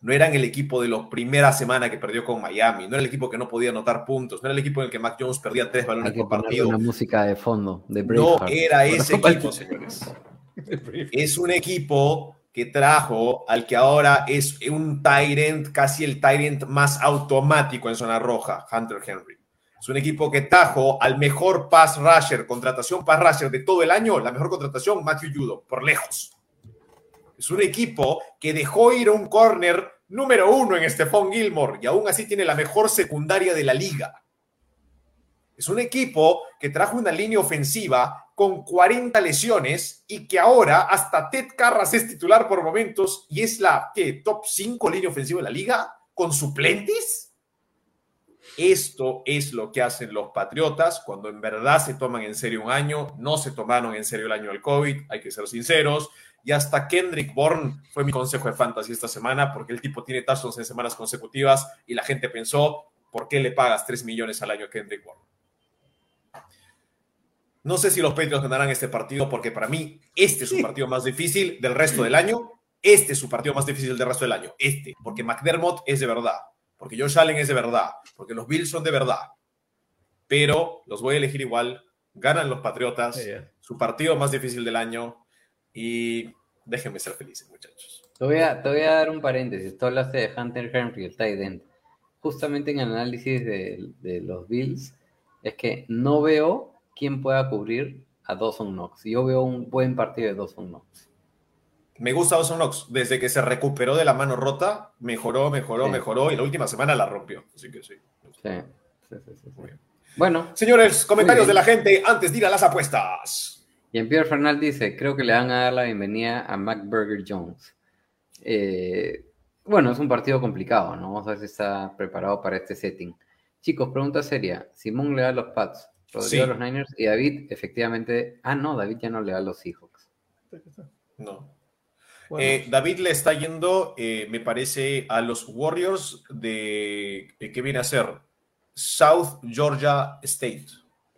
No eran el equipo de la primera semana que perdió con Miami, no era el equipo que no podía anotar puntos, no era el equipo en el que Mac Jones perdía tres balones por partido. una música de fondo de No era ese equipo, señores. Es un equipo que trajo al que ahora es un Tyrant, casi el Tyrant más automático en zona roja, Hunter Henry. Es un equipo que trajo al mejor pass rusher, contratación pass rusher de todo el año, la mejor contratación, Matthew Judo, por lejos. Es un equipo que dejó ir a un corner número uno en Stephon Gilmore y aún así tiene la mejor secundaria de la liga. Es un equipo que trajo una línea ofensiva con 40 lesiones y que ahora hasta Ted Carras es titular por momentos y es la ¿qué, top 5 línea ofensiva de la liga con suplentes. Esto es lo que hacen los Patriotas cuando en verdad se toman en serio un año. No se tomaron en serio el año del COVID, hay que ser sinceros. Y hasta Kendrick Bourne fue mi consejo de fantasy esta semana porque el tipo tiene touchdowns en semanas consecutivas y la gente pensó, ¿por qué le pagas 3 millones al año a Kendrick Bourne? No sé si los Patriots ganarán este partido porque para mí este es un partido más difícil del resto del año. Este es su partido más difícil del resto del año. Este, porque McDermott es de verdad, porque Josh Allen es de verdad, porque los Bills son de verdad. Pero los voy a elegir igual. Ganan los Patriotas, su partido más difícil del año. Y déjenme ser felices, muchachos. Te voy, a, te voy a dar un paréntesis. Tú hablaste de Hunter Henry, el tight end. Justamente en el análisis de, de los Bills, es que no veo quién pueda cubrir a Dawson Knox. Yo veo un buen partido de Dawson Knox. Me gusta Dawson Knox. Desde que se recuperó de la mano rota, mejoró, mejoró, Sí. mejoró. Y la última semana la rompió. Así que sí. Sí, sí, sí, sí. Muy bien. Bueno, Señores, comentarios de la gente antes de ir a las apuestas. Jean-Pierre Fernal dice, creo que le van a dar la bienvenida a Mac Burger Jones. Eh, bueno, es un partido complicado, ¿no? Vamos a ver si está preparado para este setting. Chicos, pregunta seria. Simón le da los Pats, Rodrigo Sí. a los Niners y David, efectivamente... Ah, no, David ya no le da a los Seahawks. No. Bueno, Eh, David le está yendo, eh, me parece, a los Warriors de. ¿Qué viene a ser? South Georgia State,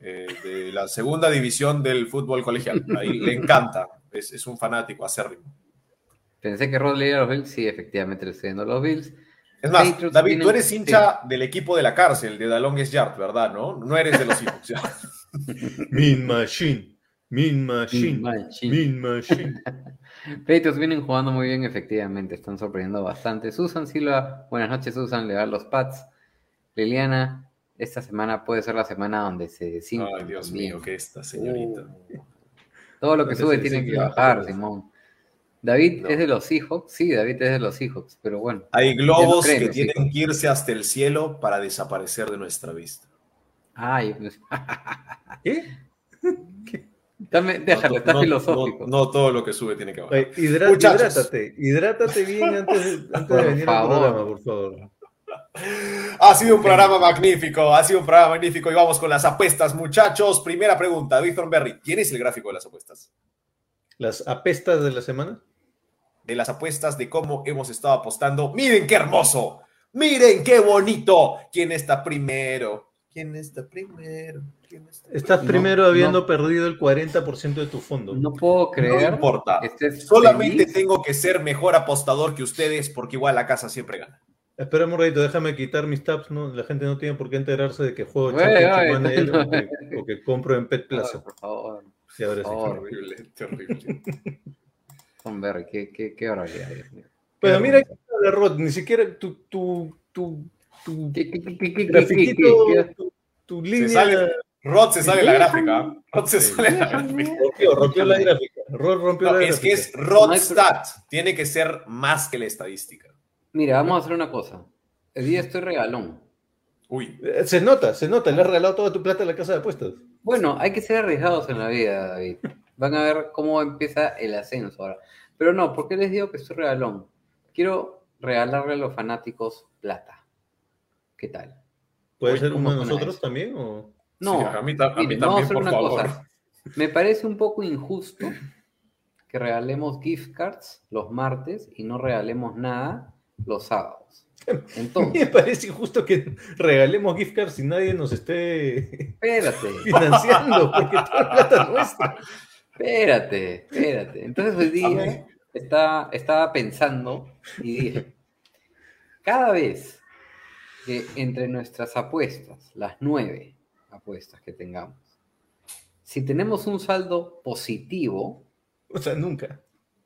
eh, de la segunda división del fútbol colegial. Ahí le encanta, es, es un fanático acérrimo. Pensé que Rod le iba a los Bills, sí, efectivamente le estoy a los Bills. Es más, Patriots David, tú eres hincha del equipo de la cárcel, de The Longest Yard, ¿verdad? ¿No? No eres de los Seahawks. ya. Mean Machine. Min Machine. Machine. Min Machine. Patriots vienen jugando muy bien, efectivamente, están sorprendiendo bastante. Susan Silva, buenas noches, Susan, le da los Pats. Liliana, esta semana puede ser la semana donde se Ay, Dios también. mío, que esta señorita. Todo lo que sube tiene que bajar. Simón. David No. es de los Seahawks, sí, David es de los Seahawks, pero bueno. Hay no globos que tienen que irse hasta el cielo para desaparecer de nuestra vista. Ay, pues, ¿Qué? dame- déjalo, No, está no, filosófico. No, no todo lo que sube tiene que bajar. Oye, Muchachos. hidrátate, hidrátate bien antes, de- antes Por de venir al favor. programa, por favor. Ha sido un programa magnífico, ha sido un programa magnífico y vamos con las apuestas, muchachos. Primera pregunta, Víctor Berry, ¿tienes el gráfico de las apuestas? Las apestas de la semana. De las apuestas de cómo hemos estado apostando. Miren qué hermoso, miren qué bonito. ¿Quién está primero? ¿Quién está primero? ¿Quién está Estás No, primero habiendo no. perdido el 40% de tu fondo. No puedo creer. No importa. Solamente feliz. tengo que ser mejor apostador que ustedes porque igual la casa siempre gana. Espérame un ratito, déjame quitar mis tabs. ¿no? La gente no tiene por qué enterarse de que juego no. o que, o que compro en Pet Plaza. Por favor, Sí, ahora. Horrible, terrible. Tom Berry, qué, qué, qué barbaridad, Dios mío. Pero Qué mira que Rod, ni siquiera tu, tu, tu, tu ¿Qué, qué, qué, qué, qué, grafiquito, qué, qué? tu, tu Se línea. sale, Rod se sale la gráfica. ¿eh? Rod se sale la gráfica. Rompió, rompió la gráfica. Rod rompió No, la es que gráfica. es No hay pro- Rodstat. Tiene que ser más que la estadística. Mira, vamos a hacer una cosa. El día estoy regalón. Uy, Eh, Se nota, se nota. Le has regalado toda tu plata a la casa de apuestas. Bueno, hay que ser arriesgados en la vida, David. Van a ver cómo empieza el ascenso ahora. Pero no, ¿por qué les digo que estoy regalón? Quiero regalarle a los fanáticos plata. ¿Qué tal? ¿Puede ser uno de ¿cómo suena nosotros eso? también? O... No, sí, a mí, ta- a mí Miren, vamos a también, hacer por una favor. cosa. Me parece un poco injusto que regalemos gift cards los martes y no regalemos nada los sábados. Mí me Entonces, parece injusto que regalemos gift cards si nadie nos esté espérate, financiando, porque toda la plata es nuestra. espérate, espérate. Entonces hoy día estaba, estaba pensando y dije, cada vez que entre nuestras apuestas, las nueve apuestas que tengamos, si tenemos un saldo positivo, O sea, nunca.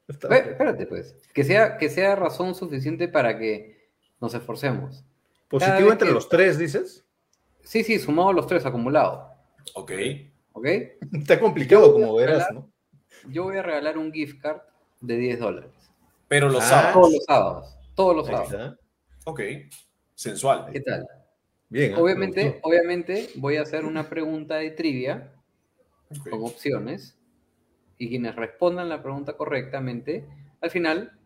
Está- Espérate, pues. Que sea, que sea razón suficiente para que nos esforcemos. Positivo entre que- los tres, dices. Sí, sí, sumado los tres acumulados. Ok. ¿Ok? Está complicado, como verás, ¿no? Yo voy a regalar un gift card de 10 dólares. Pero los Ah. sábados. Todos los sábados. Todos los sábados. está. Ok. Sensual. ¿Qué tal? Bien. Me Obviamente, obviamente voy a hacer una pregunta de trivia con opciones y quienes respondan la pregunta correctamente, al final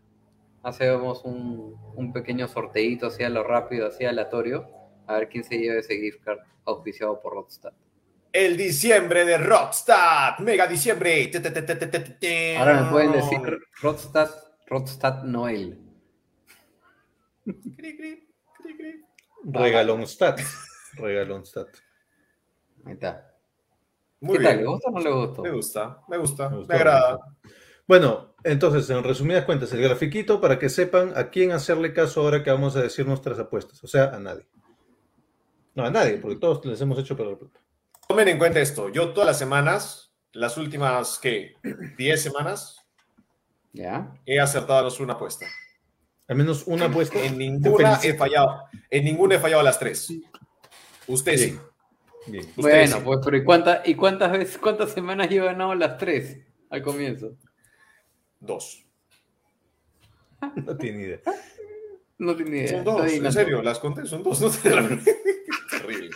hacemos un, un pequeño sorteito así a lo rápido, así aleatorio, a ver quién se lleva ese gift card auspiciado por Rodstar. El diciembre de Rodstat. Mega diciembre. Ahora me pueden decir Rodstad, Rodstad Noel. Regalonstat. Regalonstat. Ahí está. Muy ¿Qué tal? bien. ¿Le gusta o no le gustó? Me gusta, me gusta, Me agrada. Bueno, entonces, en resumidas cuentas, el grafiquito para que sepan a quién hacerle caso ahora que vamos a decir nuestras apuestas. O sea, a nadie. No, a nadie, porque todos les hemos hecho perder plata. Tomen en cuenta esto. Yo todas las semanas, las últimas, ¿qué? 10 semanas, ¿Ya? he acertado una apuesta. Al menos una apuesta. En ninguna he fallado. En ninguna he fallado a las tres. Usted sí. Bien. Bueno, sí. pues, pero ¿y, cuánta- ¿y cuántas veces, cuántas semanas he ganado las tres al comienzo? Dos. No tiene idea. No ni idea. Son dos, en serio, las conté, son dos. No Terrible.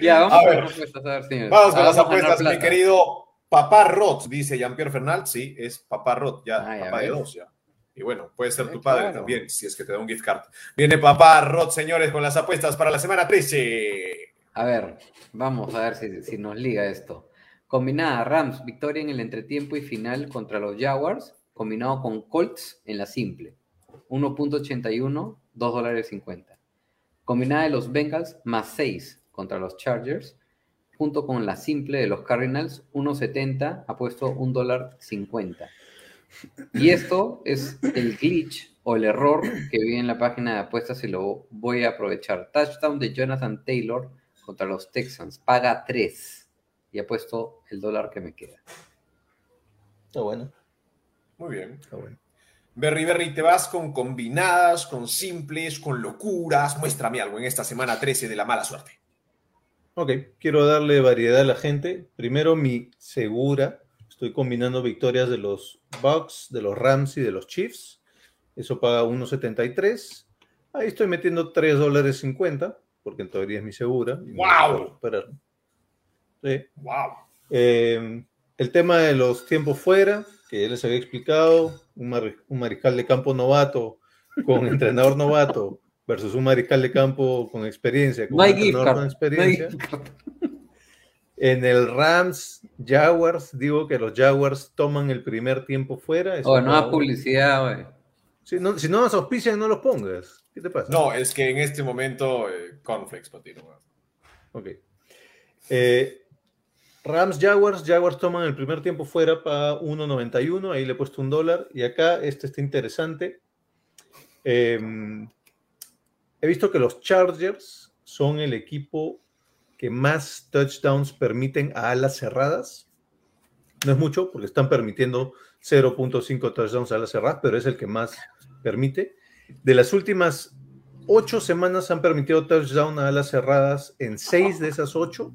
Ya, vamos A ver. las apuestas, a ver, señores. Vamos con las Hagamos ganar apuestas, mi querido Papá Roth, dice Jean-Pierre Fernald. Sí, es Papá Roth, ya, Ah, ya papá de dos, ya. Y bueno, puede ser Eh, tu padre claro. también, si es que te da un gift card. Viene Papá Roth, señores, con las apuestas para la semana 13. A ver, vamos a ver si, nos liga esto. Combinada Rams, victoria en el entretiempo y final contra los Jaguars, combinado con Colts en la simple. 1.81, 2 dólares 50. Combinada de los Bengals, más 6 contra los Chargers, junto con la simple de los Cardinals, 1.70, ha puesto 1 dólar 50. Y esto es el glitch o el error que vi en la página de apuestas y lo voy a aprovechar. Touchdown de Jonathan Taylor contra los Texans. Paga 3. y apuesto el dólar que me queda. Está bueno, Muy bien. está bueno. Berry Berry, te vas con combinadas, con simples, con locuras. Muéstrame algo en esta semana 13 de la mala suerte. Ok, quiero darle variedad a la gente. Primero mi segura. Estoy combinando victorias de los Bucks, de los Rams y de los Chiefs. Eso paga 1.73. Ahí estoy metiendo 3 dólares 50, porque en teoría es mi segura. y no. Sí. ¡Wow! Eh, el tema de los tiempos fuera, que ya les había explicado, un, mar- un mariscal de campo novato con entrenador novato versus un mariscal de campo con experiencia, con No un entrenador con card, experiencia. En el Rams Jaguars, digo que los Jaguars toman el primer tiempo fuera. eso Oh, no publicidad, güey. Si no, si no nos auspician, no los pongas. ¿Qué te pasa? No, es que en este momento, eh. ¿no? Ok. Eh, Rams Jaguars, Jaguars toman el primer tiempo fuera para 1.91, ahí le he puesto un dólar. Y acá este está interesante. Eh, he visto que los Chargers son el equipo que más touchdowns permiten a alas cerradas. No es mucho, porque están permitiendo 0.5 touchdowns a alas cerradas, pero es el que más permite. De las últimas ocho semanas han permitido touchdown a alas cerradas en seis de esas ocho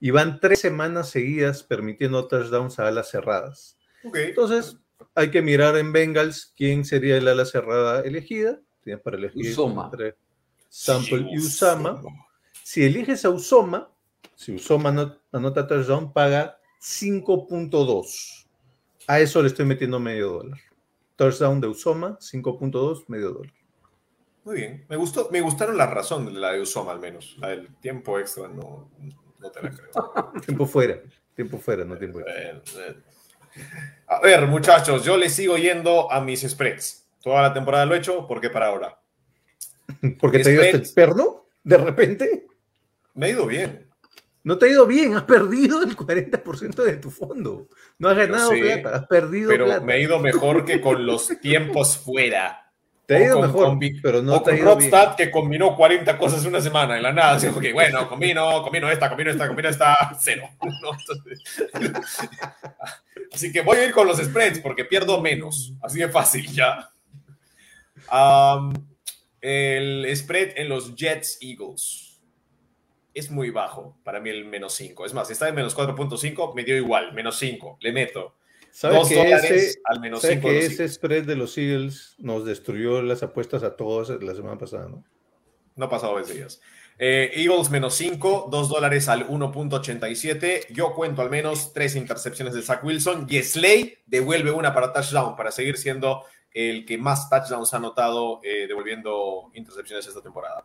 y van tres semanas seguidas permitiendo touchdowns a alas cerradas. Entonces, hay que mirar en Bengals quién sería el ala cerrada elegida. Tienes para elegir Usoma. entre Sample y Sí, Usama. Si eliges a Usoma, si Usoma no- anota touchdown, paga 5.2. A eso le estoy metiendo medio dólar. Touchdown de Usoma, 5.2, medio dólar. Muy bien. Me gustó, me gustaron las razones de la de Usoma al menos. La del tiempo extra no, no te la creo. Tiempo fuera, tiempo fuera, no tiempo extra. A ver, muchachos, yo le sigo yendo a mis spreads. Toda la temporada lo he hecho, ¿por qué para ahora? Porque te hasta el perno, de repente. Me ha ido bien. No te ha ido bien, has perdido el 40% de tu fondo. No has ganado sé, plata, has perdido Pero plata. me ha ido mejor que con los tiempos fuera. Te ha ido con- mejor, con pero no o te ha ido bien. Que combinó 40 cosas en una semana en la nada. Así que, bueno, combino, combino esta, combino esta, combino esta, cero. ¿no? Entonces- así que voy a ir con los spreads porque pierdo menos. Así de fácil, ya. El spread en los Jets Eagles es muy bajo para mí el menos 5. Es más, está en menos 4.5, me dio igual, menos 5, le meto. ¿Sabes Dos que dólares ese, al menos sabes 5 que ese spread de los Eagles nos destruyó las apuestas a todos la semana pasada, ¿no? No ha pasado 20 días. Eh, Eagles menos 5, 2 dólares al 1.87. Yo cuento al menos 3 intercepciones de Zach Wilson. Y Slay devuelve una para touchdown para seguir siendo el que más touchdowns ha anotado eh, devolviendo intercepciones esta temporada.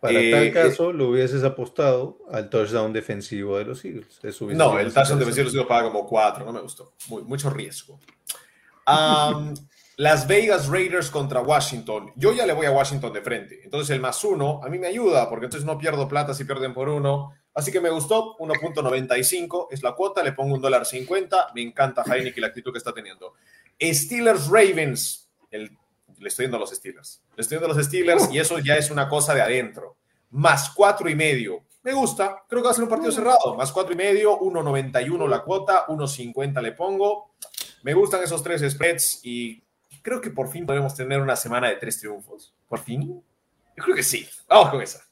Para Eh, tal caso, lo hubieses apostado al touchdown defensivo de los Eagles. No, el touchdown defensivo los Eagles paga como 4. No me gustó. Muy- mucho riesgo. Las Vegas Raiders contra Washington. Yo ya le voy a Washington de frente. Entonces el más uno a mí me ayuda porque entonces no pierdo plata si pierden por uno. Así que me gustó. 1.95 es la cuota. Le pongo un dólar 50. Me encanta Heineken y la actitud que está teniendo. Steelers Ravens. Le estoy yendo a los Steelers. Le estoy yendo a los Steelers y eso ya es una cosa de adentro. Más cuatro y medio. Me gusta. Creo que va a ser un partido cerrado. Más cuatro y medio. 1.91 la cuota. 1.50 le pongo. Me gustan esos tres spreads y creo que por fin podemos tener una semana de tres triunfos. ¿Por fin? Yo creo que sí. Vamos con esa.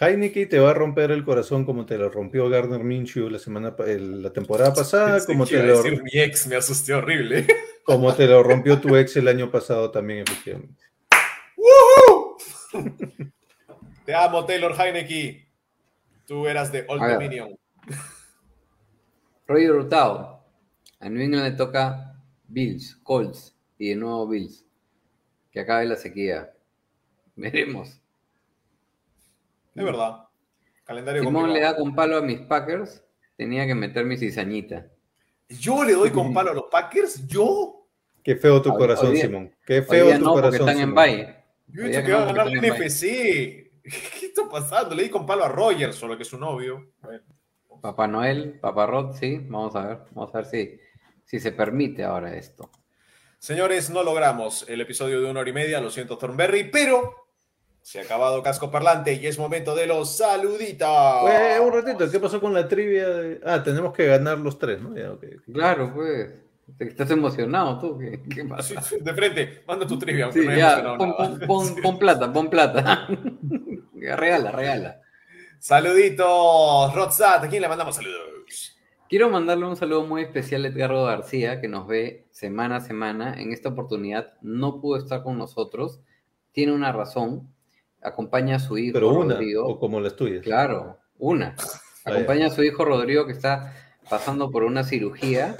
Heineken te va a romper el corazón como te lo rompió Gardner Minshew la semana el- la temporada pasada, Pensé como te, lo, decir mi ex me asusté horrible. como te lo rompió tu ex el año pasado también, efectivamente. Te amo, Taylor Heineke. Tú eras de Old. Dominion. Roger Hurtado. A New England le toca Bills, Colts y de nuevo Bills. Que acabe la sequía. Veremos. Es verdad. Calendario Simón le da con palo a mis Packers. Tenía que meter mi cizañita. Yo le doy con palo a los Packers. Yo. Qué feo tu Hoy- corazón, hoy día- Simón. Qué Hoy feo día tu no, corazón. están en. Yo he dicho que va a no, ganar la están en NFC. ¿Qué está pasando? Le di con palo a Rogers, solo que es su novio. Bueno. Papá Noel, Papá Rod, sí. Vamos a ver. Vamos a ver si, si se permite ahora esto. Señores, no logramos el episodio de una hora y media, lo siento, Thornberry, pero Se ha acabado casco parlante y es momento de los saluditos. Un ratito, ¿qué pasó con la trivia? de- Ah, tenemos que ganar los tres, ¿no? Ya. Claro, pues. Estás emocionado tú. ¿Qué, pasa? sí, de frente, manda tu trivia. Sí, no ya, pon, pon- pon- pon plata, pon plata. regala, regala. Saluditos, Rodsat. ¿A quién le mandamos saludos? Quiero mandarle un saludo muy especial a Edgardo García, que nos ve semana a semana. En esta oportunidad no pudo estar con nosotros. Tiene una razón. Acompaña a su hijo Pero una, Rodrigo. o como las tuyas. Claro, una. Acompaña a su hijo Rodrigo que está pasando por una cirugía.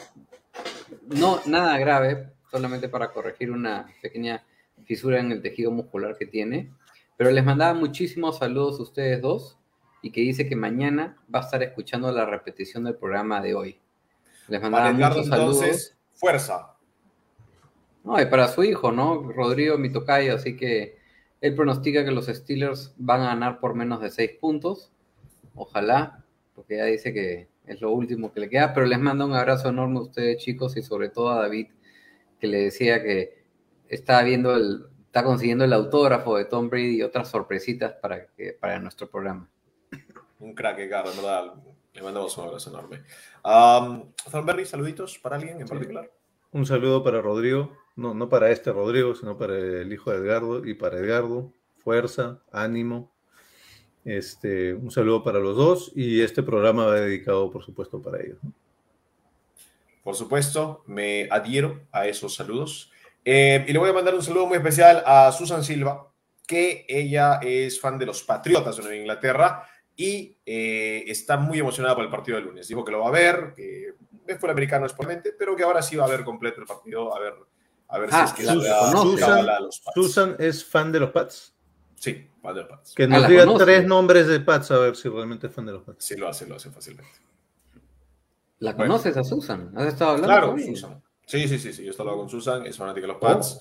No, nada grave, solamente para corregir una pequeña fisura en el tejido muscular que tiene. Pero les mandaba muchísimos saludos a ustedes dos y que dice que mañana va a estar escuchando la repetición del programa de hoy. Les mandaba muchos saludos. entonces, fuerza. No, y para su hijo, ¿no? Rodrigo mi tocayo, así que él pronostica que los Steelers van a ganar por menos de seis puntos. Ojalá, porque ya dice que es lo último que le queda, pero les mando un abrazo enorme a ustedes, chicos, y sobre todo a David, que le decía que está viendo el, está consiguiendo el autógrafo de Tom Brady y otras sorpresitas para, que, para nuestro programa. Un crack, en verdad. Le mandamos un abrazo enorme. Um, Thornberry, saluditos para alguien en particular. Un saludo para Rodrigo, no, no para este Rodrigo, sino para el hijo de Edgardo y para Edgardo. Fuerza, ánimo. Este, un saludo para los dos y este programa va dedicado, por supuesto, para ellos. Por supuesto, me adhiero a esos saludos. Eh, y le voy a mandar un saludo muy especial a Susan Silva, que ella es fan de los Patriotas de Inglaterra y eh, está muy emocionada por el partido del lunes. Dijo que lo va a ver, que es fue el americano exponente, pero que ahora sí va a ver completo el partido, a ver, a ver Ah, si es que la le da conoce. cábala a los Pats. Susan es fan de los Pats. Sí, fan de los Pats. Que Ah, nos la diga conoce. tres nombres de Pats a ver si realmente es fan de los Pats. Sí, lo hace, lo hace fácilmente. ¿La Bueno. conoces a Susan? ¿Has estado hablando Claro, con ella? Susan. Sí, sí, sí, sí. Yo estaba con Susan, es fanática de los Pats.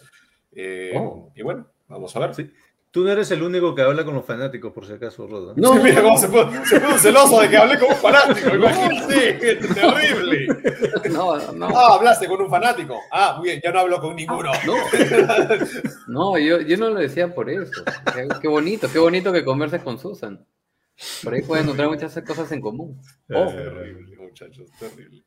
Eh, Oh. Y bueno, vamos a ver. Sí. Tú no eres el único que habla con los fanáticos, por si acaso, Roda. No, Sí, mira cómo se puso, se puso celoso de que hablé con un fanático. Imagínate, terrible. no, no. Ah, hablaste con un fanático. Ah, muy bien, ya no hablo con ninguno. No, no yo, yo no lo decía por eso. Qué, qué bonito, qué bonito que converses con Susan. Por ahí pueden encontrar muchas cosas en común. Oh, Terrible, muchachos, terrible.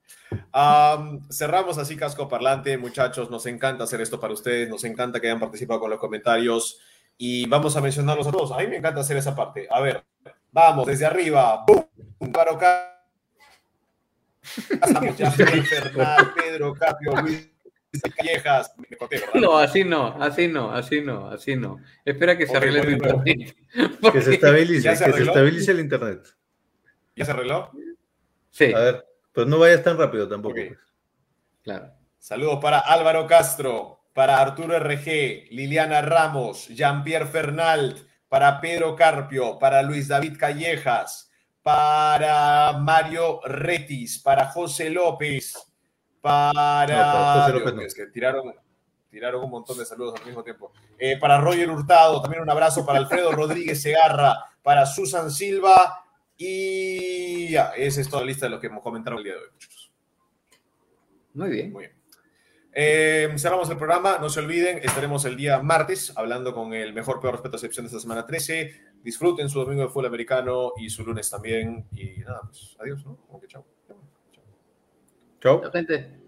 Am, cerramos así casco parlante, muchachos. Nos encanta hacer esto para ustedes. Nos encanta que hayan participado con los comentarios. Y vamos a mencionarlos a todos. A mí me encanta hacer esa parte. A ver, vamos, desde arriba. ¡Bum! Álvaro Casamos, ya, Pedro Capio, Luis Callejas. Me corté, ¿verdad? no, así no, así no, así no, así no. Espera que se arregle nuevo. internet. Que se estabilice, ¿Ya se que se estabilice el internet. ¿Ya se arregló? Sí, A ver, pues no vayas tan rápido tampoco. Pues. claro. Saludos para Álvaro Castro, para Arturo RG, Liliana Ramos, Jean-Pierre Fernald, para Pedro Carpio, para Luis David Callejas, para Mario Retis, para José López, para... No, para José López no. es que tiraron, tiraron un montón de saludos al mismo tiempo. Eh, para Roger Hurtado, también un abrazo para Alfredo Rodríguez Segarra, para Susan Silva y ya, esa es toda la lista de los que hemos comentado el día de hoy, muchachos. Muy bien. Muy bien. Eh, cerramos el programa. No se olviden, estaremos el día martes hablando con el mejor, peor respeto a excepción de esta semana 13. Disfruten su domingo de fútbol americano y su lunes también. Y nada, pues adiós, ¿no? Como que chao. Chao. Gente.